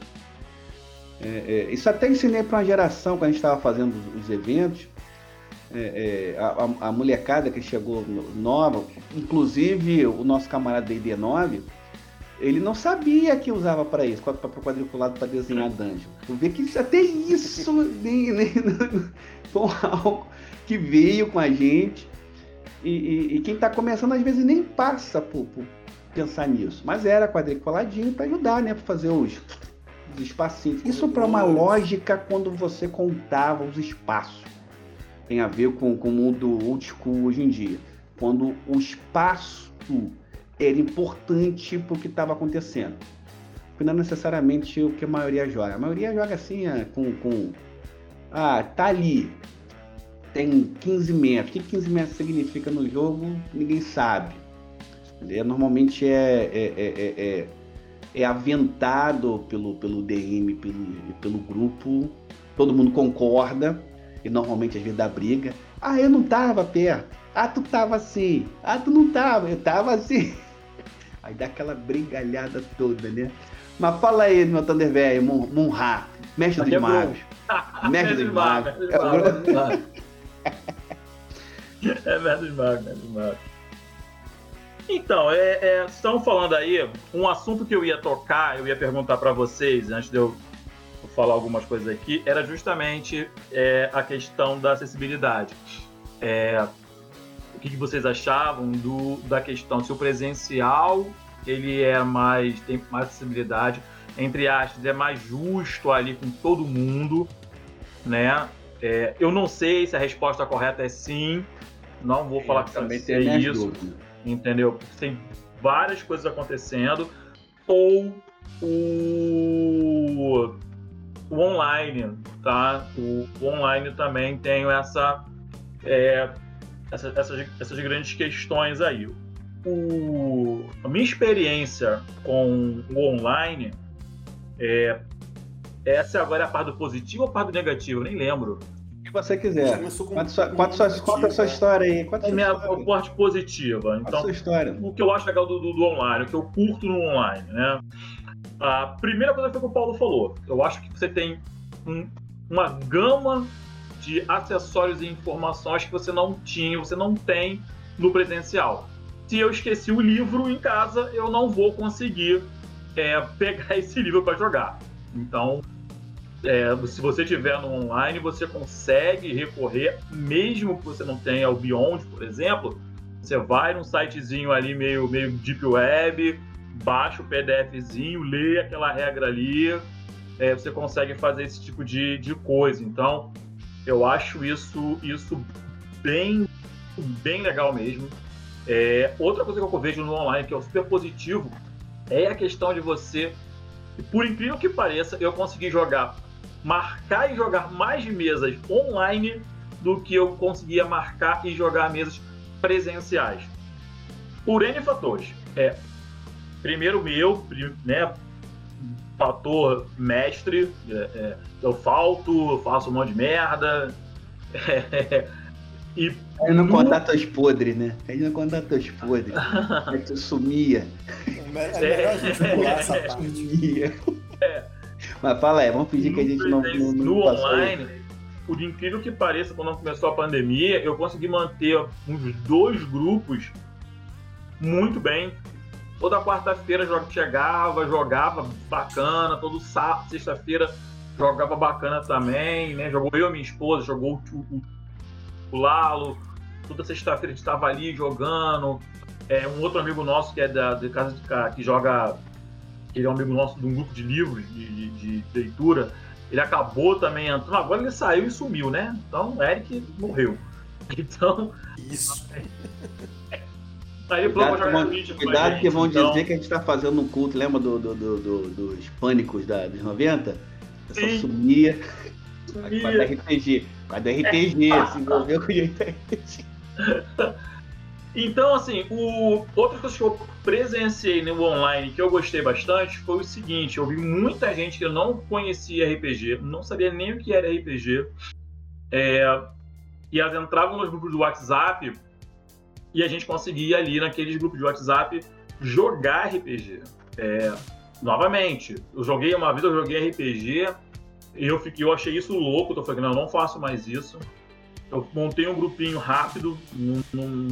Speaker 2: É, é, isso até ensinei para uma geração quando a gente estava fazendo os, os eventos. É, é a, a, molecada que chegou nova, inclusive o nosso camarada ID9, ele não sabia que usava para isso, para quadriculado para desenhar dungeon. Tu vê que até isso nem, nem, foi algo que veio com a gente. E, e, e quem está começando às vezes nem passa por, por, pensar nisso. Mas era quadriculadinho para ajudar, né? Para fazer os, os espacinhos. Isso para uma lógica quando você contava os espaços. Tem a ver com, com o mundo old school hoje em dia. Quando o espaço era importante para o que estava acontecendo. Não é necessariamente o que a maioria joga. A maioria joga assim, é, com, com. Ah, tá ali. Tem 15 metros. O que 15 metros significa no jogo? Ninguém sabe. É, normalmente é, é, é, é, é aventado pelo, pelo DM, pelo, pelo grupo. Todo mundo concorda. E normalmente às vezes dá briga. Ah, eu não tava perto. Ah, tu tava assim. Ah, tu não tava. Eu tava assim. Aí dá aquela brigalhada toda, né? Mas fala aí, meu Thunder velho, Munra, mestre dos magos. mestre dos magos.
Speaker 1: É mestre dos magos, mestre dos magos. Então, é, é, estão falando aí, um assunto que eu ia tocar, eu ia perguntar para vocês, antes de eu falar algumas coisas aqui, era justamente é, a questão da acessibilidade. É, que, que vocês achavam do, da questão se o presencial ele é mais tem mais acessibilidade, entre aspas, é mais justo ali com todo mundo, né? É, eu não sei se a resposta correta é sim. Não vou falar que também tem isso, entendeu? Porque tem várias coisas acontecendo ou o, o online, tá? O, o online também tem essa é, essa, essas, essas grandes questões aí. O, a minha experiência com o online é. Essa agora é a parte do positivo ou a parte do negativo? Eu nem lembro.
Speaker 2: O que você quiser. Conta, sua, conta, sua, a sua história aí. Conta
Speaker 1: a minha parte positiva. Então,
Speaker 2: a sua história.
Speaker 1: o que eu acho legal do, do, do, online, o que eu curto no online, né? A primeira coisa foi o que o Paulo falou. Eu acho que você tem um, uma gama de acessórios e informações que você não tinha, você não tem no presencial. Se eu esqueci o livro em casa, eu não vou conseguir é, pegar esse livro para jogar. Então, é, se você tiver no online, você consegue recorrer, mesmo que você não tenha o Beyond, por exemplo. Você vai num sitezinho ali meio, meio deep web, baixa o PDFzinho, lê aquela regra ali, é, você consegue fazer esse tipo de, de coisa. Então, eu acho isso, isso bem, bem legal mesmo. É, outra coisa que eu vejo no online que é super positivo é a questão de você, por incrível que pareça, eu consegui jogar, marcar e jogar mais mesas online do que eu conseguia marcar e jogar mesas presenciais. Por N fatores. É, primeiro meu, né, fator mestre, é, é, eu falto, faço um monte de merda. É,
Speaker 2: e Aí não contar teus podres, né? Aí não contar teus podres. Aí tu sumia.
Speaker 3: É melhor a gente pular essa parte. Sumia.
Speaker 2: É. Mas fala aí, vamos fingir que a gente não, não,
Speaker 1: não No online, por incrível que pareça, quando começou a pandemia, eu consegui manter uns dois grupos muito bem. Toda quarta-feira chegava, jogava bacana, todo sábado, sexta-feira jogava bacana também, né? Jogou eu e minha esposa, jogou o, o, Lalo. Toda sexta-feira a gente estava ali jogando. É, um outro amigo nosso que é da, de casa de que joga, ele é um amigo nosso de um grupo de livros de, de, de leitura. Ele acabou também entrando. Agora ele saiu e sumiu, né? Então o Eric morreu. Então.
Speaker 3: Isso.
Speaker 2: Aí cuidado que vão, cuidado que vão então... dizer que a gente está fazendo um culto, lembra do, do, do, do dos pânicos da, dos 90? Eu só sumia. Sumia. RPG. Quadro RPG, se envolveu com RPG.
Speaker 1: Então, assim, o... outra coisa que eu presenciei no online que eu gostei bastante foi o seguinte: eu vi muita gente que eu não conhecia RPG, não sabia nem o que era RPG, é... e elas entravam nos grupos do WhatsApp e a gente conseguia ali naqueles grupos de WhatsApp jogar RPG. É, novamente, eu joguei uma vez, eu joguei RPG e eu fiquei, eu achei isso louco, eu falei, não, eu não faço mais isso. Eu montei um grupinho rápido num, num,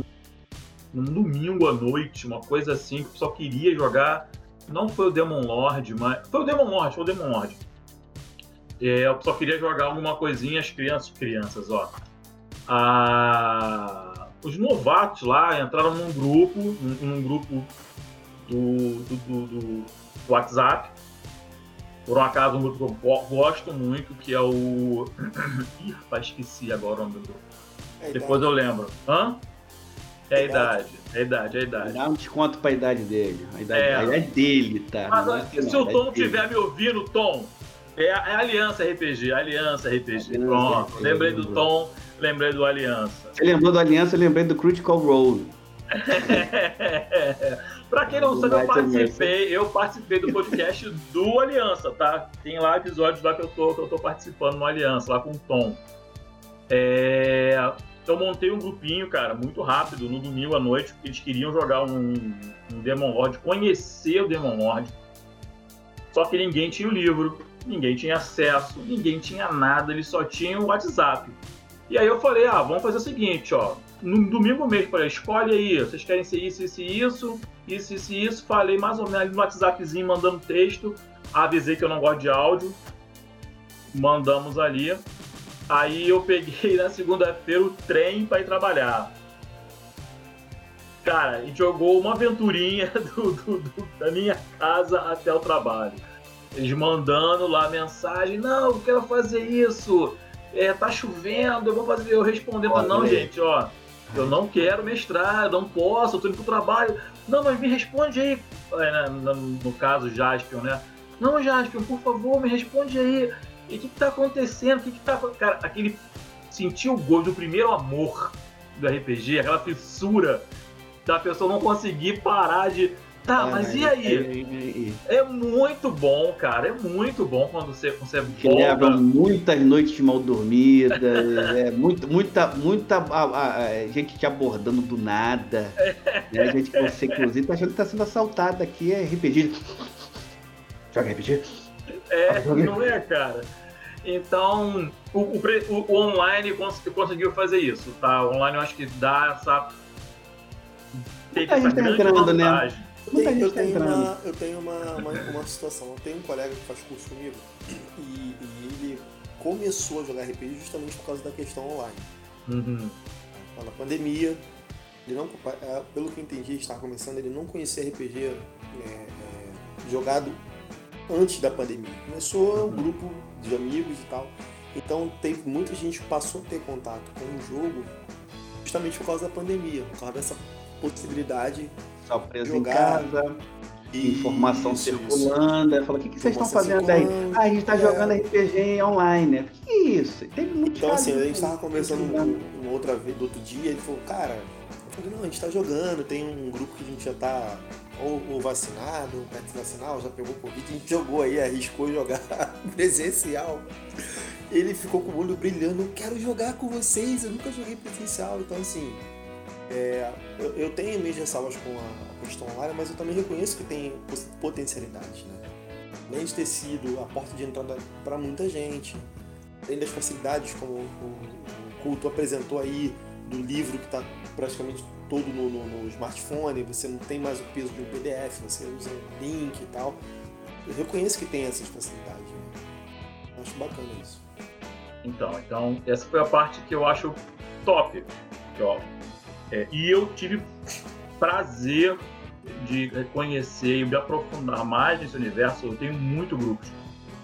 Speaker 1: num domingo à noite, uma coisa assim, que só queria jogar. Não foi o Demon Lord, mas. Foi o Demon Lord, foi o Demon Lord. É, eu só queria jogar alguma coisinha, as crianças, crianças, ó. A os novatos lá entraram num grupo, num, num grupo do, do, do, do, WhatsApp. Por um acaso, um grupo que eu gosto muito, que é o. Ih, rapaz, esqueci agora o nome do grupo. É Depois eu lembro. Hã? É a idade, é a idade, é a idade.
Speaker 2: Dá um desconto pra idade dele. A idade, é. a idade dele, tá?
Speaker 1: Mas, é se o Tom estiver me ouvindo, Tom, é, é Aliança RPG, Aliança RPG. Aliança Pronto, RPG, lembrei do Tom lembrei do Aliança.
Speaker 2: Você lembrou do Aliança, eu lembrei do Critical Role.
Speaker 1: pra quem não sabe, eu participei, eu participei do podcast do Aliança, tá? Tem lá episódios lá que eu tô, que eu tô participando no Aliança, lá com o Tom. É... Eu montei um grupinho, cara, muito rápido, no domingo à noite, porque eles queriam jogar um, um Demon Lord, conhecer o Demon Lord. Só que ninguém tinha o livro, ninguém tinha acesso, ninguém tinha nada, eles só tinham o WhatsApp. E aí eu falei, ah, vamos fazer o seguinte, ó. No domingo mesmo, falei, escolhe aí, vocês querem ser isso, isso e isso, isso, isso e isso. Falei mais ou menos no WhatsAppzinho, mandando texto. Avisei que eu não gosto de áudio. Mandamos ali. Aí eu peguei na segunda-feira o trem para ir trabalhar. Cara, a jogou uma aventurinha do, do, do, da minha casa até o trabalho. Eles mandando lá mensagem, não, eu quero fazer isso é, tá chovendo, eu vou fazer, eu respondendo, Olha não, gente, ó, eu não quero mestrar, eu não posso, eu tô indo pro trabalho. Não, mas me responde aí, é, no, no caso, Jaspion, né? Não, Jaspion, por favor, me responde aí. E o que, que tá acontecendo? O que, que tá Cara, aquele. Sentir o gosto do primeiro amor do RPG, aquela fissura da pessoa não conseguir parar de Tá, é, mas e aí? É, é, é, muito bom, cara. É muito bom quando você, você
Speaker 2: que volta. leva muitas noites mal dormidas, é, muito, muita, muita a, a, a, gente te abordando do nada. Né? A gente, você, inclusive, tá achando que tá sendo assaltado aqui, é RPG. Joga RPG?
Speaker 1: É, não é, cara. Então, o, o, o, online conseguiu fazer isso, tá? O online eu acho que dá essa.
Speaker 2: Teve essa tá entrando, né? vantagem. Né?
Speaker 3: Tem, eu, tenho uma, eu tenho uma, uma, uma, situação. Eu tenho um colega que faz curso comigo e, e, ele começou a jogar RPG justamente por causa da questão online.
Speaker 1: Uhum.
Speaker 3: Na pandemia, ele não, é, pelo que eu entendi, ele estava começando, ele não conhecia RPG é, é, jogado antes da pandemia. Começou um uhum. grupo de amigos e tal. Então teve muita gente que passou a ter contato com o jogo justamente por causa da pandemia, por causa dessa possibilidade
Speaker 2: preso jogar, em casa. informação isso, circulando. Isso. Fala, o que, que vocês estão fazendo aí? Ah, a gente está é. jogando RPG online. O que, é isso?
Speaker 3: então, assim, a gente estava conversando um, um outra vez, do outro dia, ele falou, cara, eu falei, não, a gente está jogando, tem um grupo que a gente já está ou, ou vacinado, ou perto de vacinar, já pegou Covid, a gente jogou aí, arriscou jogar presencial. Ele ficou com o olho brilhando, eu quero jogar com vocês, eu nunca joguei presencial, então assim, é, eu, eu, tenho minhas ressalvas com a, questão online, mas eu também reconheço que tem potencialidade, né? Além de ter sido a porta de entrada para muita gente, além das facilidades como o, o Culto apresentou aí, do livro que está praticamente todo no, no, no, smartphone, você não tem mais o peso de um PDF, você usa link e tal. Eu reconheço que tem essas facilidades. Né? Acho bacana isso.
Speaker 1: Então, então, essa foi a parte que eu acho top. Que, ó, é, e eu tive prazer de conhecer e me aprofundar mais nesse universo. Eu tenho muito grupos.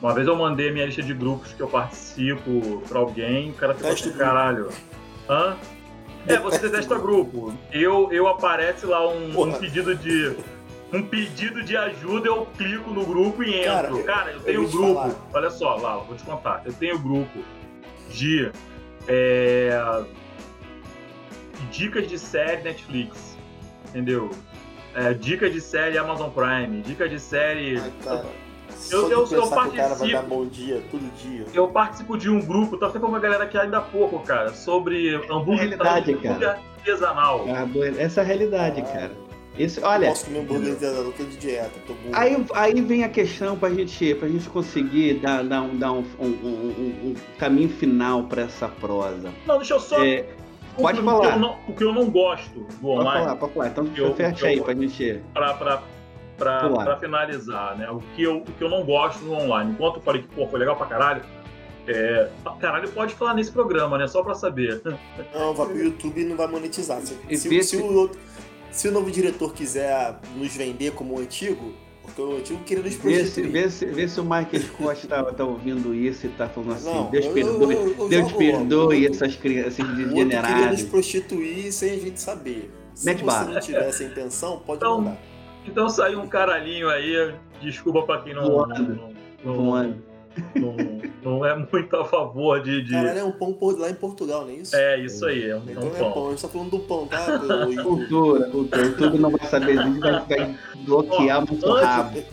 Speaker 1: Uma vez eu mandei a minha lista de grupos que eu participo para alguém, o cara ficou assim, caralho. Hã? É, você detesta grupo. Eu, eu aparece lá um, um, pedido de. Um pedido de ajuda, eu clico no grupo e entro. Cara, Cara eu tenho eu grupo. Falar. Olha só, lá, vou te contar. Eu tenho grupo de. É, dicas de série Netflix. Entendeu? É, dica de série Amazon Prime, dica de série. Ai,
Speaker 3: eu, eu, eu participo. O cara vai dar bom dia todo dia.
Speaker 1: Eu participo de um grupo, tá sempre uma galera aqui ainda há pouco, cara, sobre hambúrguer,
Speaker 2: realidade, hambúrguer
Speaker 1: artesanal.
Speaker 2: Ah, essa é a realidade, ah. cara. Esse, olha,
Speaker 3: posso comer hambúrguer artesanal, tô de dieta, tô
Speaker 2: Aí, aí vem a questão pra gente, pra gente conseguir dar, dar, um, dar um, um, um, um caminho final pra essa prosa.
Speaker 1: Não, deixa eu só. É,
Speaker 2: pode falar.
Speaker 1: O que, eu não, gosto do online.
Speaker 2: Pode falar, pode falar. Então eu, fecha aí pra gente.
Speaker 1: Pra, pra, para finalizar, né? O que, eu, o que eu não gosto no online. Enquanto eu falei que pô, foi legal pra caralho, é, caralho, pode falar nesse programa, né? Só pra saber.
Speaker 3: Não, vai pro YouTube e não vai monetizar. Se, se, se, o, se o novo diretor quiser nos vender como o antigo, porque o antigo queria nos prostituir.
Speaker 2: Vê se, vê se, vê se o Michael Scott tá, tá ouvindo isso e tá falando assim, não, Deus perdoe, eu, eu, eu Deus perdoe essas crianças degeneradas.
Speaker 3: queria nos prostituir sem a gente saber. Se Mete você barra. não tiver essa intenção, pode então, mandar.
Speaker 1: Então saiu um caralhinho aí, desculpa pra quem não. Voando. Não, não, não, é muito a favor de. de...
Speaker 3: Caralho, é um pão lá em Portugal, não é isso?
Speaker 1: É, isso aí, é um, então é um pão. É pão.
Speaker 3: A gente tá falando do pão, tá?
Speaker 2: cultura, cultura. Tudo não vai saber disso, vai, vai bloquear Ó, muito antes, rápido.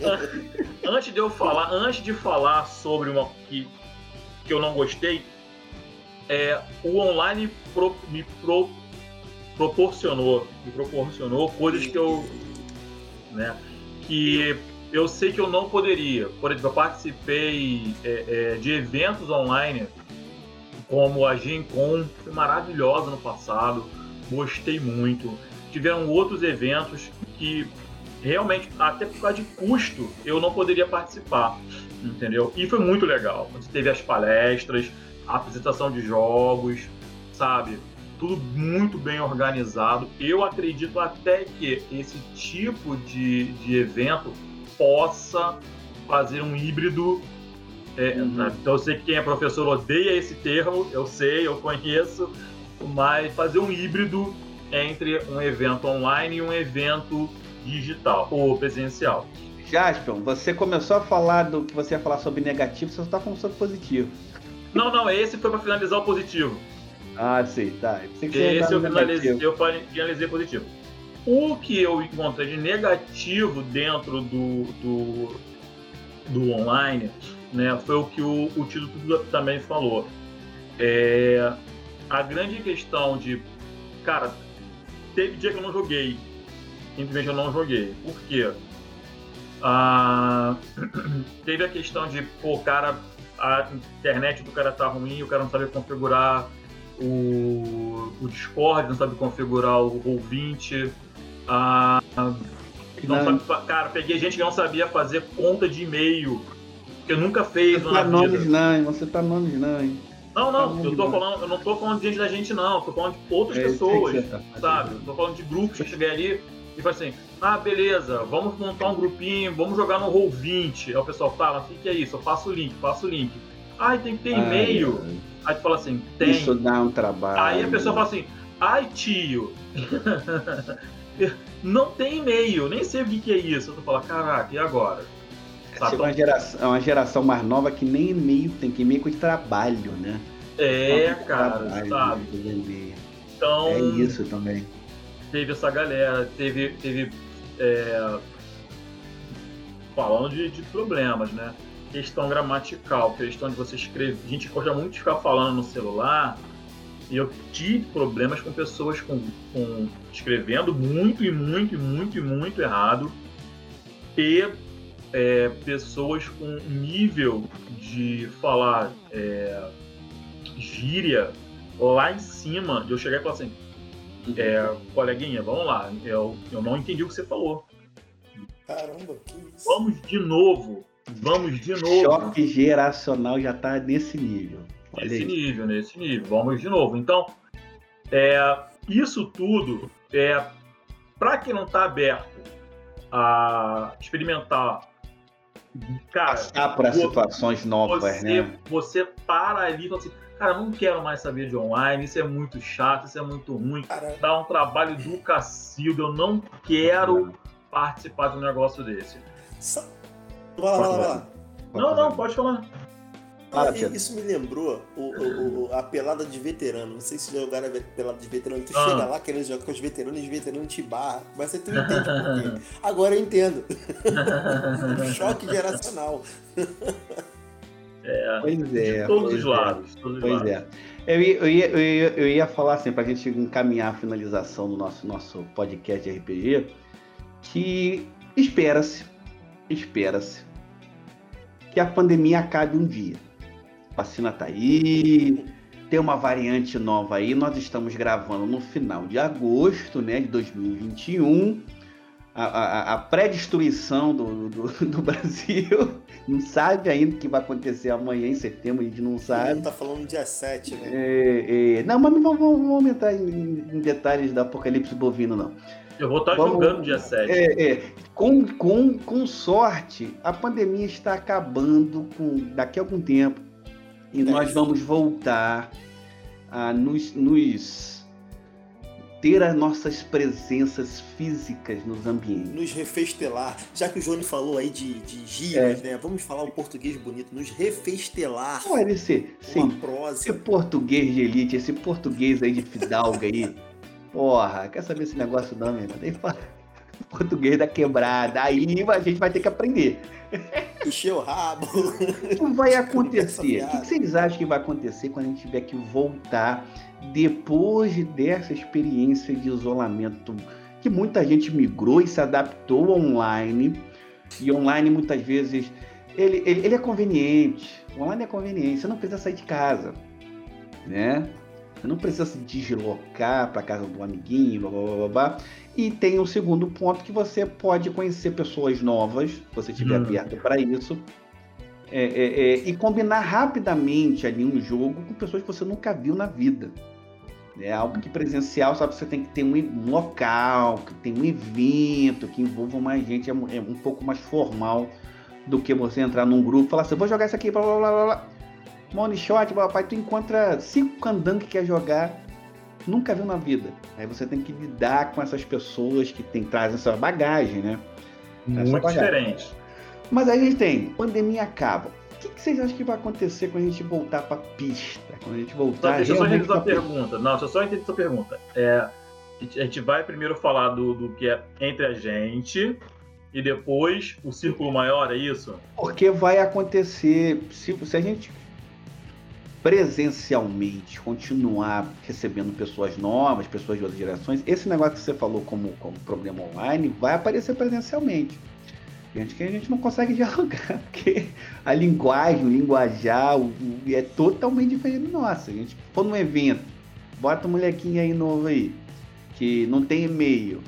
Speaker 1: Antes de eu falar, antes de falar sobre uma que, que eu não gostei, é, o online pro, me pro, proporcionou, me proporcionou coisas que eu né? Que eu sei que eu não poderia. Por exemplo, eu participei é, é, de eventos online, como a GenCon, foi maravilhosa no passado, gostei muito. Tiveram outros eventos que realmente, até por causa de custo, eu não poderia participar, entendeu? E foi muito legal. Teve as palestras, a apresentação de jogos, sabe? tudo muito bem organizado. Eu acredito até que esse tipo de, de evento possa fazer um híbrido. É, uhum. né? Então eu sei que quem é professor odeia esse termo, eu sei, eu conheço, mas fazer um híbrido entre um evento online e um evento digital ou presencial.
Speaker 2: Jasper, você começou a falar do que você ia falar sobre negativo, você só está falando sobre positivo.
Speaker 1: Não, não, esse foi para finalizar o positivo.
Speaker 2: Ah, sim, tá.
Speaker 1: Esse eu finalizei, eu finalizei positivo. O que eu encontrei de negativo dentro do, do, do online né, foi o que o, o Tito também falou. É, a grande questão de, cara, teve dia que eu não joguei. Simplesmente eu não joguei. Por quê? Ah, teve a questão de, pô, cara, a internet do cara tá ruim, o cara não sabe configurar o, o Discord, não sabe configurar o Roll20. Ah, não sabe, cara, peguei gente que não sabia fazer conta de e-mail, que nunca fez
Speaker 2: você tá nome Slime, você tá nome Slime.
Speaker 1: Não, não, tá eu, tô falando, eu não tô falando de gente da gente, não, tô falando de outras é, pessoas, tá sabe? Eu tô falando de grupos que cheguei ali e falei assim, ah, beleza, vamos montar um grupinho, vamos jogar no Roll20. Aí o pessoal fala, o que é isso? Eu faço o link, faço o link. Ah, tem que ter e-mail. Aí tu fala assim, tem.
Speaker 2: Isso dá um trabalho.
Speaker 1: Aí a pessoa fala assim, ai tio, não tem e-mail, nem sei o que, que é isso. Eu tô falando, caraca, e agora?
Speaker 2: Essa é uma geração, é uma geração mais nova que nem e-mail tem, que e-mail com trabalho, né?
Speaker 1: É, cara, trabalho, sabe?
Speaker 2: Né? Então. É isso também.
Speaker 1: Teve essa galera, teve. teve é, falando de, de problemas, né? Questão gramatical, questão de você escrever. A gente gosta muito de ficar falando no celular. E eu tive problemas com pessoas com, com escrevendo muito e muito e muito e muito errado. E é, pessoas com nível de falar é, gíria lá em cima, de eu chegar e falar assim, é, coleguinha, vamos lá, eu, eu não entendi o que você falou.
Speaker 3: Caramba, que isso?
Speaker 1: Vamos de novo, vamos de novo.
Speaker 2: Choque geracional já está nesse nível.
Speaker 1: Olha nesse aí. nível, nesse nível, vamos de novo. Então, é, isso tudo, é, para quem não está aberto a experimentar
Speaker 2: cara, passar por situações novas,
Speaker 1: você,
Speaker 2: né?
Speaker 1: Você para ali e fala assim, cara, não quero mais saber de online, isso é muito chato, isso é muito ruim, Caramba. dá um trabalho do cacildo, eu não quero participar de um negócio desse.
Speaker 3: Vai lá, vai lá, vai lá.
Speaker 1: Não, não, pode falar.
Speaker 3: Ah, isso me lembrou o, o, o, a pelada de veterano. Não sei se jogaram a pelada de veterano. Tu ah. chega lá querendo jogar com os veteranos e os veteranos te barra. Mas você tu entende por quê. Agora eu entendo. Choque geracional.
Speaker 1: É, pois é. De todos os é. lados. Todos
Speaker 2: pois
Speaker 1: lados.
Speaker 2: é. Eu ia, eu, ia, eu, ia, eu ia falar assim, para a gente encaminhar a finalização do nosso, nosso podcast de RPG, que espera-se, espera-se, que a pandemia acabe um dia vacina tá aí, tem uma variante nova aí. Nós estamos gravando no final de agosto, né, de 2021. A, a, a pré-destruição do, do, do, Brasil. Não sabe ainda o que vai acontecer amanhã, em setembro, a gente não sabe.
Speaker 3: Tá falando dia 7, né?
Speaker 2: É, é, não, mas não vamos, vamos entrar em, em, detalhes do apocalipse bovino, não.
Speaker 1: Eu vou estar vamos, jogando dia 7.
Speaker 2: É, é, com, com, com sorte, a pandemia está acabando com, daqui a algum tempo e nós vamos voltar a nos, nos ter as nossas presenças físicas nos ambientes.
Speaker 3: Nos refestelar. Já que o Johnny falou aí de, de gírias, é. né? Vamos falar um português bonito. Nos refestelar.
Speaker 2: Pode ser. Sim. Prosa. Esse português de elite, esse português aí de fidalga aí. Porra, quer saber esse negócio não, meu irmão? fala português da quebrada. Aí a gente vai ter que aprender.
Speaker 3: Encher o rabo.
Speaker 2: O que vai acontecer? O que vocês acham que vai acontecer quando a gente tiver que voltar depois dessa experiência de isolamento? Que muita gente migrou e se adaptou online. E online muitas vezes ele, ele, ele é conveniente. O online é conveniente. Você não precisa sair de casa, né? Você não precisa se deslocar para casa do amiguinho, blá, blá, blá, blá. E tem um segundo ponto que você pode conhecer pessoas novas, se você estiver hum. aberto para isso, é, é, é, e combinar rapidamente ali um jogo com pessoas que você nunca viu na vida. É algo que presencial, sabe, você tem que ter um, local, que tem um evento, que envolva mais gente, é, é, um pouco mais formal do que você entrar num grupo e falar assim, vou jogar isso aqui, blá blá blá blá. Money shot, papai, tu encontra cinco candangos que quer jogar nunca viu na vida. Aí você tem que lidar com essas pessoas que tem, trazem essa bagagem, né?
Speaker 1: Muito bagagem. diferente.
Speaker 2: Mas aí a gente tem, pandemia acaba. O que, que vocês acham que vai acontecer quando a gente voltar para pista? Quando a gente voltar.
Speaker 1: Só, deixa eu só entender sua pergunta. Não, deixa eu só entender sua pergunta. É, a gente vai primeiro falar do, do que é entre a gente e depois o círculo maior, é isso?
Speaker 2: Porque vai acontecer. Se, se a gente presencialmente, continuar recebendo pessoas novas, pessoas de outras gerações, esse negócio que você falou como, como problema online vai aparecer presencialmente. Gente que a gente não consegue dialogar, porque a linguagem, o linguajar o, o, é totalmente diferente do nosso. A gente for num evento, bota um molequinho aí novo aí, que não tem e-mail,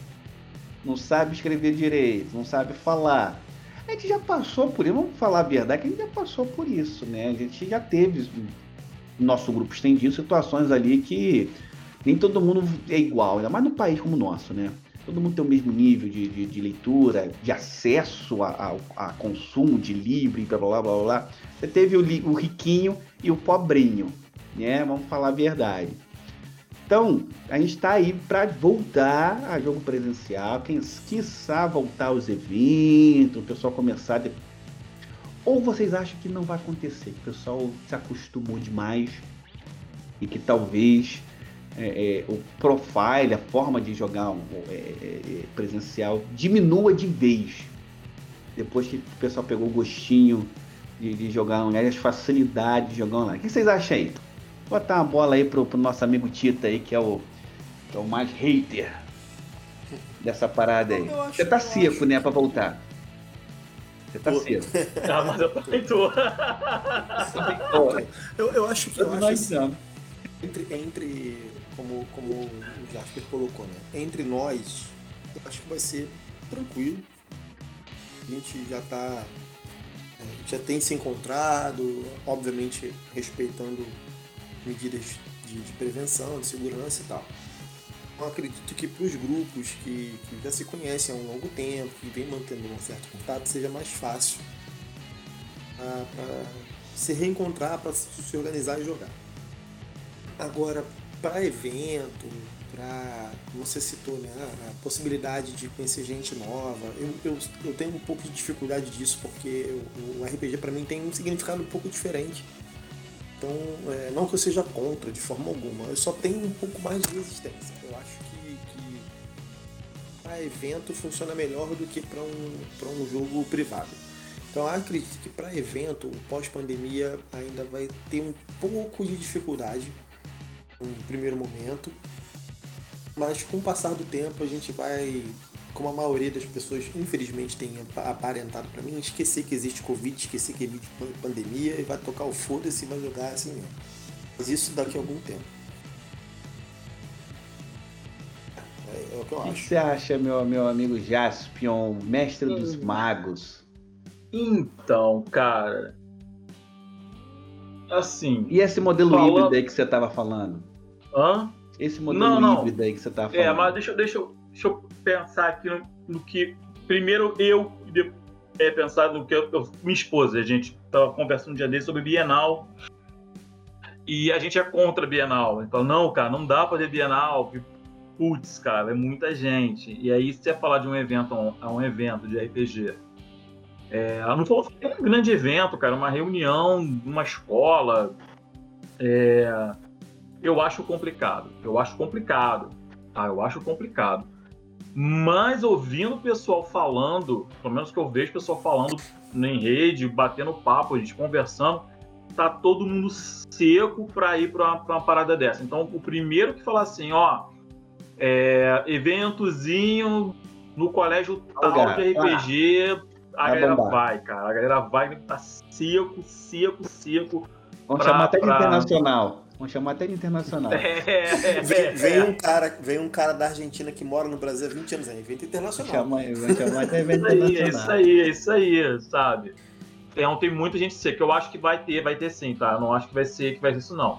Speaker 2: não sabe escrever direito, não sabe falar. A gente já passou por isso, vamos falar a verdade, que a gente já passou por isso, né? A gente já teve nosso grupo estendido, situações ali que nem todo mundo é igual, ainda mais no país como o nosso, né? Todo mundo tem o mesmo nível de, de, de leitura, de acesso a, a, a, consumo de livro e blá blá blá blá. Você teve o, o riquinho e o pobrinho, né? Vamos falar a verdade. Então, a gente está aí para voltar a jogo presencial, quem quiçá voltar aos eventos, o pessoal começar. Ou vocês acham que não vai acontecer, que o pessoal se acostumou demais e que talvez é, é, o profile, a forma de jogar um, é, é, é, presencial diminua de vez. Depois que o pessoal pegou o gostinho de, de jogar online, as facilidades de jogar online. O que vocês acham aí? Vou botar uma bola aí pro, pro nosso amigo Tita aí, que é o, que é o mais hater dessa parada aí. Você tá seco, acho... né, pra voltar. Você tá seco.
Speaker 1: ah, mas eu também tô.
Speaker 3: eu, eu acho que eu acho assim, entre, entre como, como o Jasper colocou, né? Entre nós, eu acho que vai ser tranquilo. A gente já tá. É, já tem se encontrado, obviamente respeitando medidas de, de prevenção, de segurança e tal. Eu acredito que para os grupos que, que, já se conhecem há um longo tempo, que vem mantendo um certo contato, seja mais fácil para se reencontrar, para se organizar e jogar. Agora, para evento, para você citou né, a possibilidade de conhecer gente nova, eu, eu, eu tenho um pouco de dificuldade disso porque o, o RPG para mim tem um significado um pouco diferente então, é, não que eu seja contra de forma alguma, eu só tenho um pouco mais de resistência. Eu acho que, que para evento funciona melhor do que para um, um jogo privado. Então, acredito que para evento, pós-pandemia, ainda vai ter um pouco de dificuldade no primeiro momento, mas com o passar do tempo a gente vai como a maioria das pessoas, infelizmente, tem aparentado para mim, esquecer que existe Covid, esquecer que existe pandemia e vai tocar o foda-se e vai jogar assim mesmo. Mas isso daqui a algum tempo.
Speaker 2: É, é o que eu acho. O que você acha, meu, meu amigo Jaspion, mestre hum. dos magos?
Speaker 1: Então, cara. Assim.
Speaker 2: E esse modelo fala... híbrido aí que você tava falando?
Speaker 1: Hã?
Speaker 2: Esse modelo não, híbrido aí que você tava é, falando.
Speaker 1: É, mas deixa, deixa, deixa eu pensar aqui no, no que. Primeiro eu é, pensar no que eu, eu, minha esposa, a gente estava conversando um dia desse sobre Bienal. E a gente é contra Bienal. Então, não, cara, não dá para fazer Bienal, putz, cara, é muita gente. E aí, se você falar de um evento a um, um, evento de RPG, é, ela não falou que é um grande evento, cara, uma reunião, uma escola. É, eu acho complicado. Eu acho complicado. Tá? Eu acho complicado. Mas ouvindo o pessoal falando, pelo menos que eu vejo o pessoal falando em rede, batendo papo, a gente conversando, tá todo mundo seco para ir para uma, uma, parada dessa. Então, o primeiro que falar assim, ó, é, eventozinho no colégio tal de RPG, a galera vai, cara. A galera vai, tá seco, seco, seco.
Speaker 2: Vamos pra, chamar até de internacional. Vamos chamar até de internacional. É,
Speaker 3: vem, vem, um cara, vem um cara da Argentina que mora no Brasil há 20 anos, é evento internacional. Chama,
Speaker 2: vamos chamar até evento
Speaker 1: internacional. É isso aí, é isso aí, sabe? Então tem muita gente ser que eu acho que vai ter, vai ter sim, tá? Eu não acho que vai ser que vai ser isso não.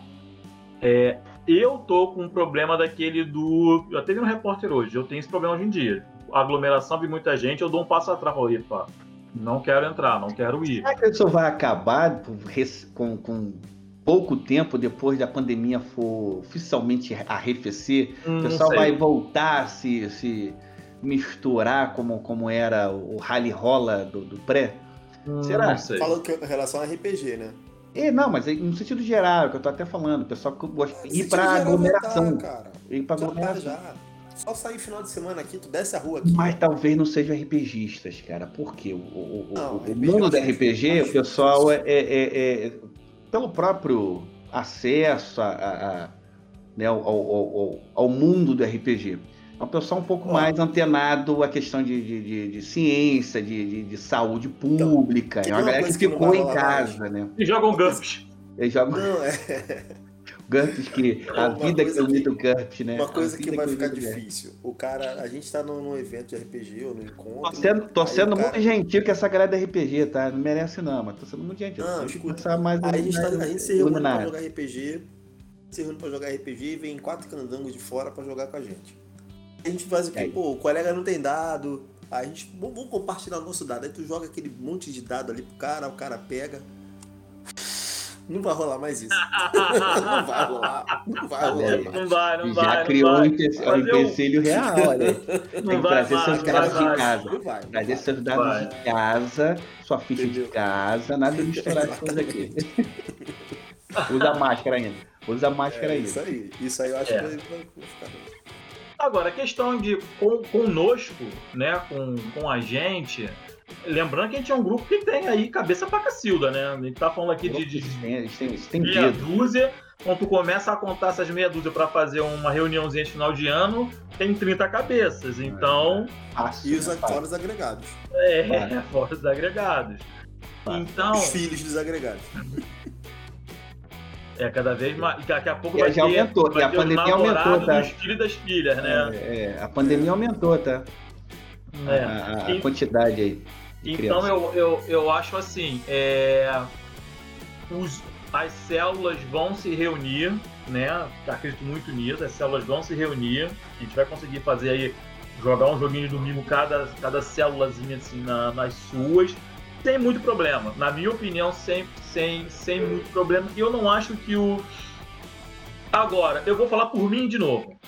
Speaker 1: É, eu tô com um problema daquele do. Eu até vi um repórter hoje, eu tenho esse problema hoje em dia. A aglomeração de muita gente, eu dou um passo atrás, falei, pá, não quero entrar, não quero ir.
Speaker 2: Será que isso vai acabar com, com pouco tempo depois da pandemia for oficialmente arrefecer, hum, o pessoal vai voltar a se, se misturar como, como era o rally rola do, do pré?
Speaker 3: Hum, Será? Falando que em relação a RPG, né?
Speaker 2: É, não, mas no sentido geral, que eu tô até falando, o pessoal que gosta de ir pra aglomeração. Cara. Ir pra já tá, aglomeração. Tá, já.
Speaker 3: Só sair final de semana aqui, tu desce a rua aqui.
Speaker 2: Mas talvez não sejam RPGistas, cara. Por quê? O, o, não, o, o mundo do RPG, o pessoal é, é, é, pelo próprio acesso a, a, a né, ao, ao, ao, mundo do RPG. É um pessoal um pouco mais antenado à questão de, de, de, de ciência, de, de, saúde então, pública. Então, é uma galera que ficou em casa, mais. né?
Speaker 1: E jogam GURPS.
Speaker 2: Eles jogam... Não, é... GURPS que a vida que eu lido GURPS, né?
Speaker 3: Uma coisa que vai ficar difícil. O cara, a gente tá num, num, evento de RPG ou no encontro.
Speaker 2: Tô sendo, cara... muito gentil com essa galera de RPG, tá? Não merece não, mas tô sendo muito gentil.
Speaker 3: Não, escuta. Mais aí a gente, tá, a gente se reúne pra jogar RPG, se reúne pra jogar RPG e vem quatro candangos de fora pra jogar com a gente. A gente faz o quê? Pô, o colega não tem dado. A gente, vamos compartilhar o nosso dado. Aí tu joga aquele monte de dado ali pro cara, o cara pega Não vai rolar mais isso. não vai rolar. Não vai rolar.
Speaker 1: Não vai, não
Speaker 2: Já
Speaker 1: vai.
Speaker 2: criou
Speaker 1: não
Speaker 2: um
Speaker 1: vai.
Speaker 2: empecilho, um
Speaker 1: um-
Speaker 2: empecilho real, olha. Tem
Speaker 1: Não
Speaker 2: que
Speaker 1: vai
Speaker 2: trazer
Speaker 1: mais,
Speaker 2: seus
Speaker 1: não
Speaker 2: dados
Speaker 1: vai
Speaker 2: de
Speaker 1: mais.
Speaker 2: casa.
Speaker 3: Não vai.
Speaker 2: Trazer seus dados
Speaker 1: Vai.
Speaker 2: de casa, sua ficha
Speaker 3: Entendeu?
Speaker 2: de casa, nada de misturar as coisas aqui. Usa máscara ainda. Usa máscara
Speaker 3: É,
Speaker 2: ainda.
Speaker 3: isso aí. Isso aí eu acho
Speaker 1: É.
Speaker 3: que vai, vai ficar bom.
Speaker 1: Agora, a questão de com, conosco, né, com, com a gente, lembrando que a gente é um grupo que tem aí cabeça pra cacilda, né? A gente tá falando aqui de, de
Speaker 2: têm, eles têm
Speaker 1: meia dúzia. Quando tu começa a contar essas meia dúzia pra fazer uma reuniãozinha de final de ano, tem 30 cabeças. Então,
Speaker 2: Fácil,
Speaker 3: E os
Speaker 2: né? Fácil.
Speaker 3: fora os agregados.
Speaker 1: é, fora os agregados.
Speaker 2: Vai.
Speaker 1: Então,
Speaker 3: Os filhos dos agregados.
Speaker 1: é cada vez mais. Daqui a pouco vai
Speaker 2: já
Speaker 1: ter,
Speaker 2: aumentou,
Speaker 1: vai
Speaker 2: e a
Speaker 1: ter os
Speaker 2: pandemia aumentou, tá?
Speaker 1: dos filhos das filhas, né?
Speaker 2: É, a pandemia aumentou, tá?
Speaker 1: É.
Speaker 2: A, a-
Speaker 1: E-
Speaker 2: quantidade aí.
Speaker 1: Então eu, eu, eu acho assim, é, os, as células vão se reunir, né? Acredito muito nisso, as células vão se reunir, a gente vai conseguir fazer aí, jogar um joguinho de domingo, cada, cada célulazinha assim na- nas suas, sem muito problema. Na minha opinião, sem, sem, sem muito problema. E eu não acho que o. Agora, eu vou falar por mim de novo.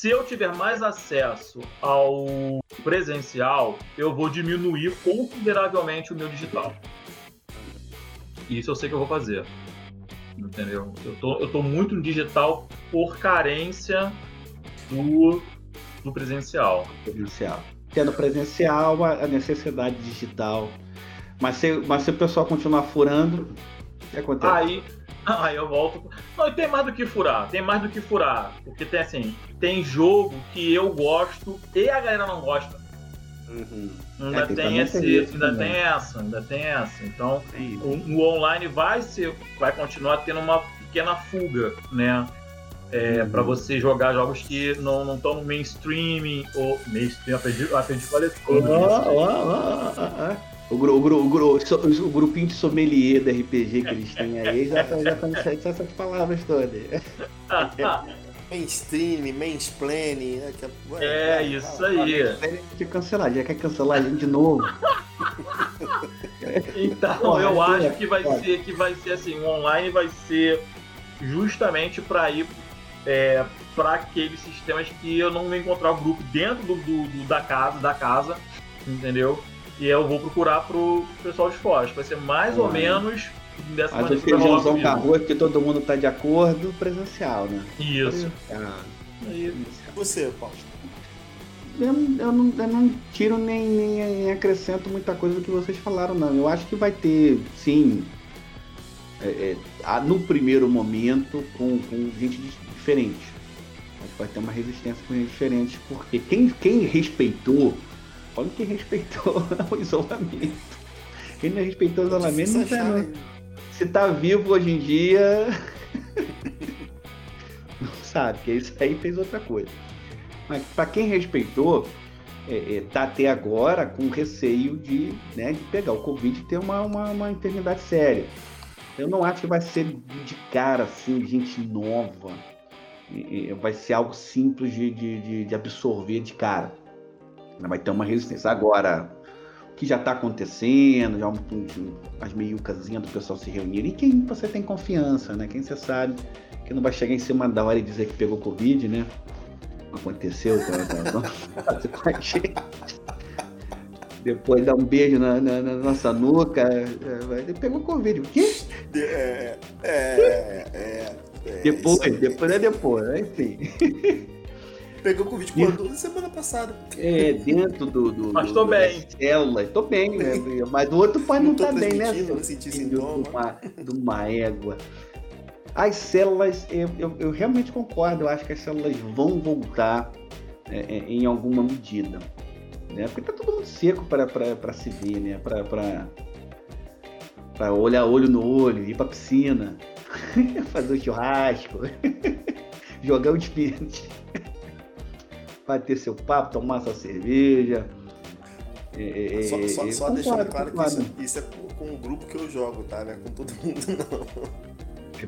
Speaker 1: Se eu tiver mais acesso ao presencial, eu vou diminuir consideravelmente o meu digital. Isso eu sei que eu vou fazer. Entendeu? Eu tô, eu tô muito no digital por carência do, do presencial.
Speaker 2: presencial. Tendo presencial, a necessidade digital. Mas se, mas se o pessoal continuar furando, que acontece?
Speaker 1: Aí, aí eu volto. Não, e tem mais do que furar, tem mais do que furar. Porque tem assim, tem jogo que eu gosto e a galera não gosta.
Speaker 2: Uhum.
Speaker 1: Ainda
Speaker 2: É, tem-
Speaker 1: tem, esse,
Speaker 2: isso
Speaker 1: ainda
Speaker 2: também.
Speaker 1: tem essa, ainda tem essa. Então, o, o online vai ser, vai continuar tendo uma pequena fuga, né? É,
Speaker 2: Uhum.
Speaker 1: Pra você jogar jogos que não estão no mainstream ou mainstream, aprendi, aprendi a falar
Speaker 2: Ó,
Speaker 1: tudo.
Speaker 2: O, gru, o, gru, o, gru, o grupinho de sommelier do RPG que eles têm aí já estão já dizendo essas palavras todas.
Speaker 3: Mainstream, mansplaining, né? Que
Speaker 1: É,
Speaker 3: vai,
Speaker 1: isso aí.
Speaker 2: Que cancelar, já quer cancelar a gente de novo.
Speaker 1: Então,
Speaker 2: Porra,
Speaker 1: eu
Speaker 2: é,
Speaker 1: acho que vai
Speaker 2: pode.
Speaker 1: ser que vai ser assim, o online vai ser justamente para ir é, para aqueles sistemas que eu não vou encontrar o grupo dentro do, do- do- da casa, da casa, entendeu? E eu vou procurar pro pessoal de fora. Acho que vai ser mais ou
Speaker 2: Ah.
Speaker 1: menos dessa
Speaker 2: Mas o
Speaker 1: maneira que vai rolar
Speaker 2: feijãozão com arroz, que todo mundo tá de acordo, presencial, né?
Speaker 1: Isso.
Speaker 2: Ah,
Speaker 3: E você, Paulo?
Speaker 2: eu, eu não, eu não tiro nem, nem acrescento muita coisa do que vocês falaram, não. Eu acho que vai ter, sim, é, é, no primeiro momento, com, com gente di- diferente. Acho que vai ter uma resistência com gente diferente, porque quem, quem respeitou, olha quem respeitou o isolamento. Quem não respeitou o isolamento não tá, não, se tá vivo hoje em dia, não sabe, que isso aí fez outra coisa. Mas para quem respeitou, é, é, tá até agora com receio de, né, de pegar o Covid e ter uma, uma, uma enfermidade séria. Eu não acho que vai ser de cara, assim, gente nova. E- e vai ser algo simples de, de- de absorver de cara. Vai ter uma resistência. Agora, o que já está acontecendo, já as meiucazinhas do pessoal se reunirem, e quem você tem confiança, né? Quem você sabe que não vai chegar em cima da hora e dizer que pegou Covid, né? Aconteceu, tá, tá, tá, com a gente. Depois dá um beijo na, na- na nossa nuca. é, pegou Covid. O quê?
Speaker 3: É, é, é, é, é,
Speaker 2: Depois, depois é depois, né? enfim.
Speaker 3: Pegou Covid quando? Semana passada.
Speaker 2: É, dentro do. do
Speaker 1: Mas tô
Speaker 2: do-
Speaker 1: bem.
Speaker 2: das células, tô bem, né? Mas o outro pode não
Speaker 3: Não
Speaker 2: estar bem, né?
Speaker 3: não senti
Speaker 2: filho
Speaker 3: sintoma.
Speaker 2: De uma, de uma égua. As células, eu, eu, eu realmente concordo, eu acho que as células vão voltar é, é, em alguma medida. Né? Porque tá todo mundo seco para se ver, né? Para olhar olho no olho, ir pra piscina, fazer um churrasco, jogar os pênaltis, bater seu papo, tomar sua cerveja. É, é,
Speaker 3: Só, só,
Speaker 2: é,
Speaker 3: só
Speaker 2: concordo,
Speaker 3: deixando claro que isso, isso é com, o grupo que eu jogo, tá? Não é com todo mundo, não.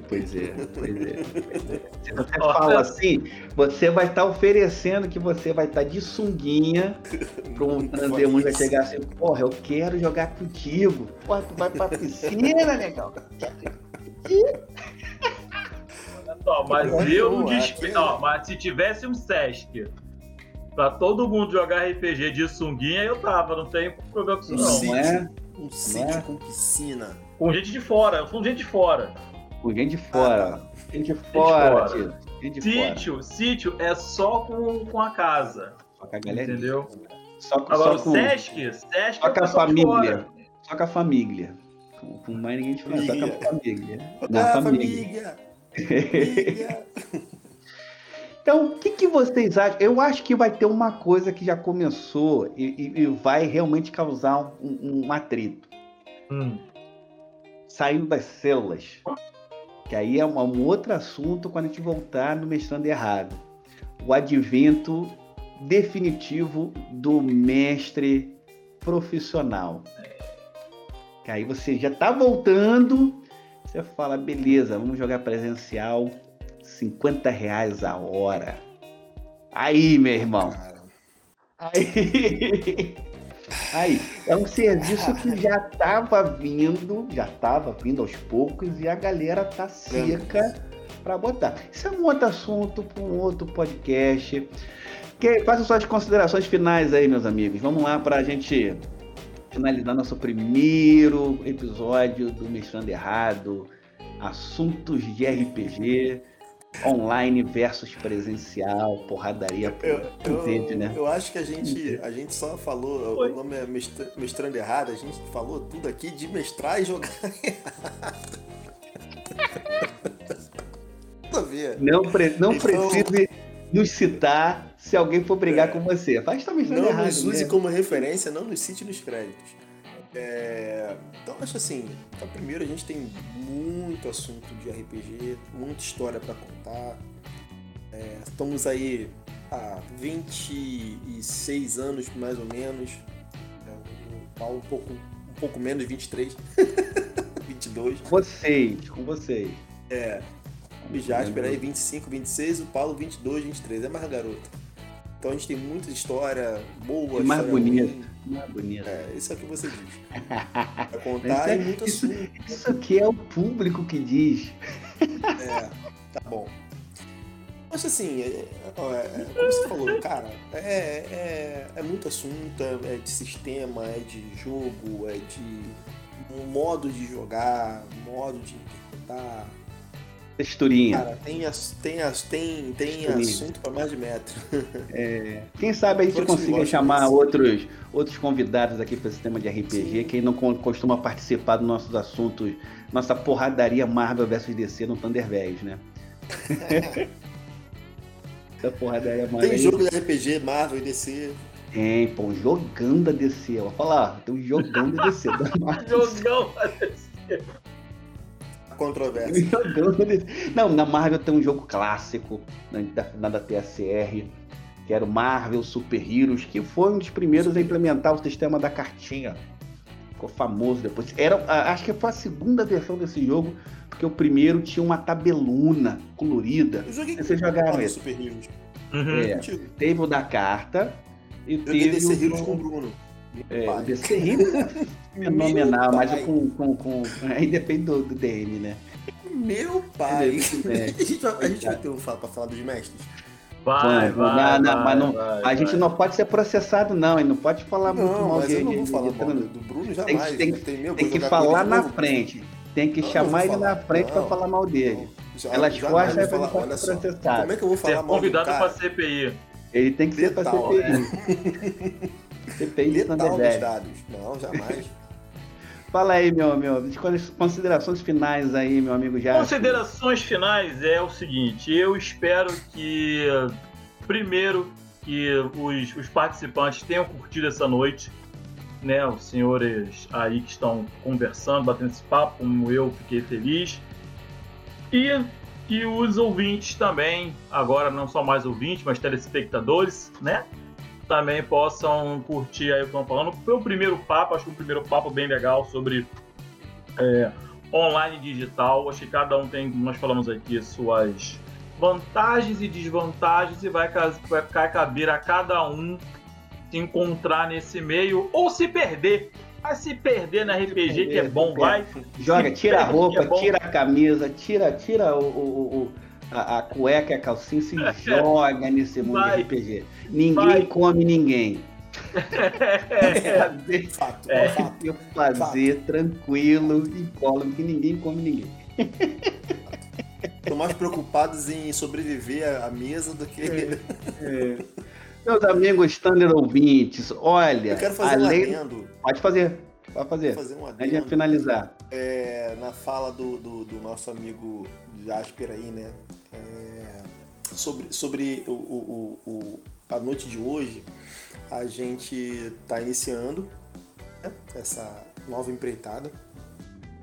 Speaker 2: Pois é, pois é. Se você fala assim, você vai estar oferecendo que você vai estar de sunguinha para um Tandemundo vai chegar assim, porra, eu quero jogar contigo. Porra, tu vai pra piscina, legal.
Speaker 1: Não, mas eu não dispenso. Mas se tivesse um Sesc pra todo mundo jogar RPG de sunguinha, eu tava, não tem problema com isso, não.
Speaker 3: Um sítio,
Speaker 2: é?
Speaker 3: um sítio com piscina.
Speaker 1: Com gente de fora, eu falo gente de fora.
Speaker 2: Com gente de fora. Gente de fora, tio. Gente de fora.
Speaker 1: Sítio, sítio é só com, com a casa.
Speaker 2: Só com a galera.
Speaker 1: Entendeu?
Speaker 2: Só com,
Speaker 1: Agora,
Speaker 2: só
Speaker 1: o
Speaker 2: com,
Speaker 1: Sesc, Sesc
Speaker 2: só
Speaker 1: é
Speaker 2: com a família.
Speaker 1: fora.
Speaker 2: Só com a família. Com, com mais ninguém de fora, só com a família. Na
Speaker 3: Ah,
Speaker 2: família.
Speaker 3: família. família.
Speaker 2: Então, o que, que vocês acham? Eu acho que vai ter uma coisa que já começou e, e- e vai realmente causar um, um- atrito.
Speaker 1: Hum.
Speaker 2: Saindo das células. Que aí é um, um outro assunto quando a gente voltar no Mestrando Errado. O advento definitivo do mestre profissional. Que aí você já tá voltando, você fala, beleza, vamos jogar presencial, 50 reais a hora. Aí, meu irmão.
Speaker 3: Cara,
Speaker 2: Aí, aí, é um serviço que já estava vindo, já estava vindo aos poucos e a galera tá seca para botar. Isso é um outro assunto para um outro podcast. Que, façam suas considerações finais aí, meus amigos. Vamos lá para a gente finalizar nosso primeiro episódio do Mestrando Errado, assuntos de RPG. Online versus presencial, porradaria por
Speaker 3: Eu,
Speaker 2: né?
Speaker 3: eu acho que a gente, a gente só falou,
Speaker 1: Foi.
Speaker 3: o nome é mestra- mestrando errado, a gente falou tudo aqui de mestrar e jogar ver.
Speaker 2: Não, pre- não
Speaker 3: Então-
Speaker 2: precise nos citar se alguém for brigar com você. Faz também
Speaker 3: Não
Speaker 2: errado.
Speaker 3: nos use
Speaker 2: né?
Speaker 3: como referência, não nos cite nos créditos. É, Então, acho assim, então, primeiro a gente tem muito assunto de RPG, muita história para contar. É, estamos aí há 26 anos, mais ou menos. É, o Paulo um pouco, um pouco menos, 23. 22.
Speaker 2: Vocês, com vocês.
Speaker 3: É, o Jasper aí 25, 26, o Paulo 22, 23. É mais garoto. Então a gente tem muita história boa,
Speaker 2: E mais
Speaker 3: história
Speaker 2: bonita.
Speaker 3: ruim.
Speaker 2: Não é bonito.
Speaker 3: É, isso é o que você diz. Pra contar
Speaker 2: é-
Speaker 3: e muito
Speaker 2: isso-
Speaker 3: assunto.
Speaker 2: Isso aqui é o público que diz.
Speaker 3: É, tá bom. Acho assim, é, é, é, como você falou, cara, é, é, é muito assunto, é, é de sistema, é de jogo, é de modo de jogar, modo de interpretar.
Speaker 2: Texturinha.
Speaker 3: Cara, tem, as, tem, as, tem, tem
Speaker 2: Texturinha.
Speaker 3: assunto pra mais de metro.
Speaker 2: Quem sabe a gente consiga chamar
Speaker 3: disso.
Speaker 2: outros, outros convidados aqui para esse tema de RPG,
Speaker 3: Sim.
Speaker 2: quem não co- costuma participar dos nossos assuntos, nossa porradaria Marvel versus DC no Thunderverse, né? Essa porradaria Marvel.
Speaker 3: Tem jogo de RPG, Marvel e DC.
Speaker 2: Tem, pô, jogando a DC. Vou falar, tem um jogando a DC. da Marvel.
Speaker 1: Jogão.
Speaker 3: Controvérsia.
Speaker 2: DC. Não, na Marvel tem um jogo clássico, na, da, na da TSR, que era o Marvel Super Heroes, que foi um dos primeiros a implementar o sistema da cartinha. Ficou famoso depois. Era, acho que foi a segunda versão desse jogo, porque o primeiro tinha uma tabeluna colorida.
Speaker 3: Eu joguei
Speaker 2: Você jogava
Speaker 3: Marvel
Speaker 2: esse?
Speaker 3: Super Heroes.
Speaker 1: Uhum.
Speaker 2: É,
Speaker 3: Contigo.
Speaker 2: teve o da carta e
Speaker 3: Eu
Speaker 2: teve
Speaker 3: DC
Speaker 2: o
Speaker 3: com o Bruno.
Speaker 2: É,
Speaker 3: Pai.
Speaker 2: o DC Heroes é mas com, com, com. Aí depende do, do DM, né?
Speaker 3: Meu pai.
Speaker 2: É.
Speaker 3: A gente vai, a gente vai ter um fala pra falar dos mestres.
Speaker 1: Vai, vai,
Speaker 2: não, não,
Speaker 1: vai,
Speaker 2: mas não-
Speaker 1: vai,
Speaker 2: A gente não pode ser processado, não, e não pode falar muito
Speaker 3: Não,
Speaker 2: mal
Speaker 3: mas
Speaker 2: de,
Speaker 3: eu não vou
Speaker 2: de-
Speaker 3: falar
Speaker 2: de-
Speaker 3: mal do, Bruno
Speaker 2: Tem
Speaker 3: jamais.
Speaker 2: que- tem
Speaker 3: né?
Speaker 2: que-
Speaker 3: meu,
Speaker 2: Tem
Speaker 3: vou
Speaker 2: que falar na
Speaker 3: novo.
Speaker 2: frente. Tem que
Speaker 3: Não,
Speaker 2: chamar ele
Speaker 3: falar.
Speaker 2: na frente pra
Speaker 3: Não.
Speaker 2: falar mal dele.
Speaker 3: Já-
Speaker 2: Elas
Speaker 3: vou
Speaker 2: é pra
Speaker 3: falar,
Speaker 2: ser processado.
Speaker 3: Como é que eu vou falar mal do
Speaker 1: convidado pra CPI.
Speaker 2: Ele tem que ser pra
Speaker 3: Letal,
Speaker 2: CPI. CPI de
Speaker 3: Letal dos dados. Não, jamais.
Speaker 2: Fala aí, meu, meu. Considerações finais aí, meu amigo já.
Speaker 1: Considerações finais é o seguinte, eu espero que primeiro que os, os participantes tenham curtido essa noite, né? Os senhores aí que estão conversando, batendo esse papo, como eu fiquei feliz. E que os ouvintes também, agora não só mais ouvintes, mas telespectadores, né? Também possam curtir aí o que estão falando. Foi o primeiro papo, acho que um primeiro papo bem legal sobre é, online digital. Acho que cada um tem, nós falamos aqui, suas vantagens e desvantagens e vai, vai caber a cada um se encontrar nesse meio ou se perder. Vai se perder na RPG, perder, que é bom, vai.
Speaker 2: Joga, tira a roupa, é tira a camisa, tira, tira o, o, o a, a, cueca, a calcinha, se joga nesse mundo vai, de RPG. Ninguém vai. come ninguém. É, fazer, fato, é, fato, fazer fato. tranquilo, incólume, que ninguém come ninguém.
Speaker 3: Estão mais preocupados em sobreviver à mesa do que. É,
Speaker 2: é. Meus amigos Thunder ouvintes, olha.
Speaker 3: Eu quero fazer além... um adendo.
Speaker 2: Pode fazer. Pode fazer.
Speaker 3: fazer um
Speaker 2: adendo. Antes de finalizar.
Speaker 3: É, na fala do, do, do, nosso amigo Jasper aí, né? É, sobre sobre o, o, o, a noite de hoje, a gente está iniciando né, essa nova empreitada.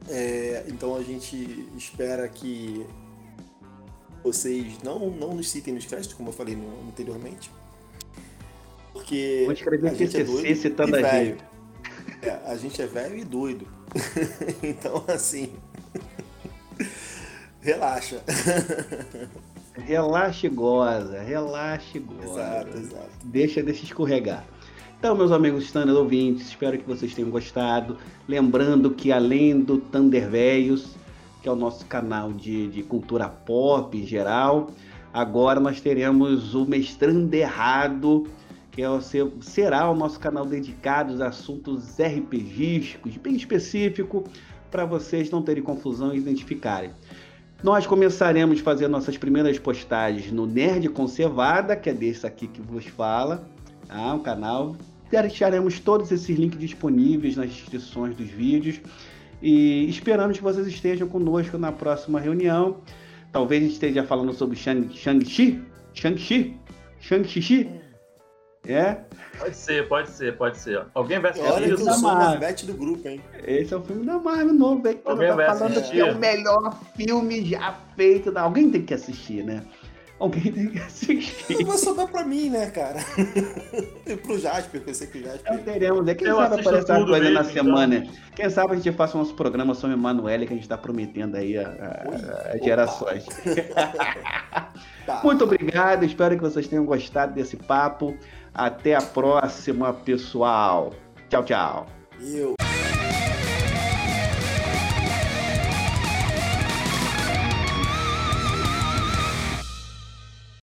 Speaker 3: É, então a gente espera que vocês não, não nos citem nos créditos, como eu falei no, anteriormente. Porque.
Speaker 2: Vou escrever a gente é doido citando
Speaker 3: a velho. É, a gente é velho e doido. então, assim. Relaxa.
Speaker 2: Relaxe e goza, relaxe e goza.
Speaker 3: Exato, exato.
Speaker 2: Deixa, deixa escorregar. Então, meus amigos standard ouvintes, espero que vocês tenham gostado. Lembrando que além do Thunder Velhos, que é o nosso canal de, de cultura pop em geral, agora nós teremos o Mestrando Errado, que é o, será o nosso canal dedicado a assuntos RPGísticos, bem específico, para vocês não terem confusão e identificarem. Nós começaremos a fazer nossas primeiras postagens no Nerd Conservada, que é desse aqui que vos fala, tá? o canal. Deixaremos todos esses links disponíveis nas descrições dos vídeos e esperamos que vocês estejam conosco na próxima reunião. Talvez a gente esteja falando sobre Shang-Chi, Shang-Chi, Shang-Chi, é?
Speaker 1: Pode ser, pode ser, pode ser. Alguém vai
Speaker 3: assistir Olha eu sou do grupo, hein?
Speaker 2: Esse é o filme da Marvel novo, hein? Alguém tá vai falando assistir? que é o melhor filme já feito. Alguém tem que assistir, né? Alguém tem que assistir.
Speaker 3: Não vai sobrar pra mim, né, cara? e pro Jasper, que eu sei que o Jasper...
Speaker 2: Então teremos, é. Quem eu sabe aparecer uma coisa mesmo, na semana. Então. Quem sabe a gente faça nosso programa sobre Emanuele, que a gente tá prometendo aí as gerações. tá. Muito obrigado, espero que vocês tenham gostado desse papo. Até a próxima, pessoal. Tchau, tchau.
Speaker 3: Eu.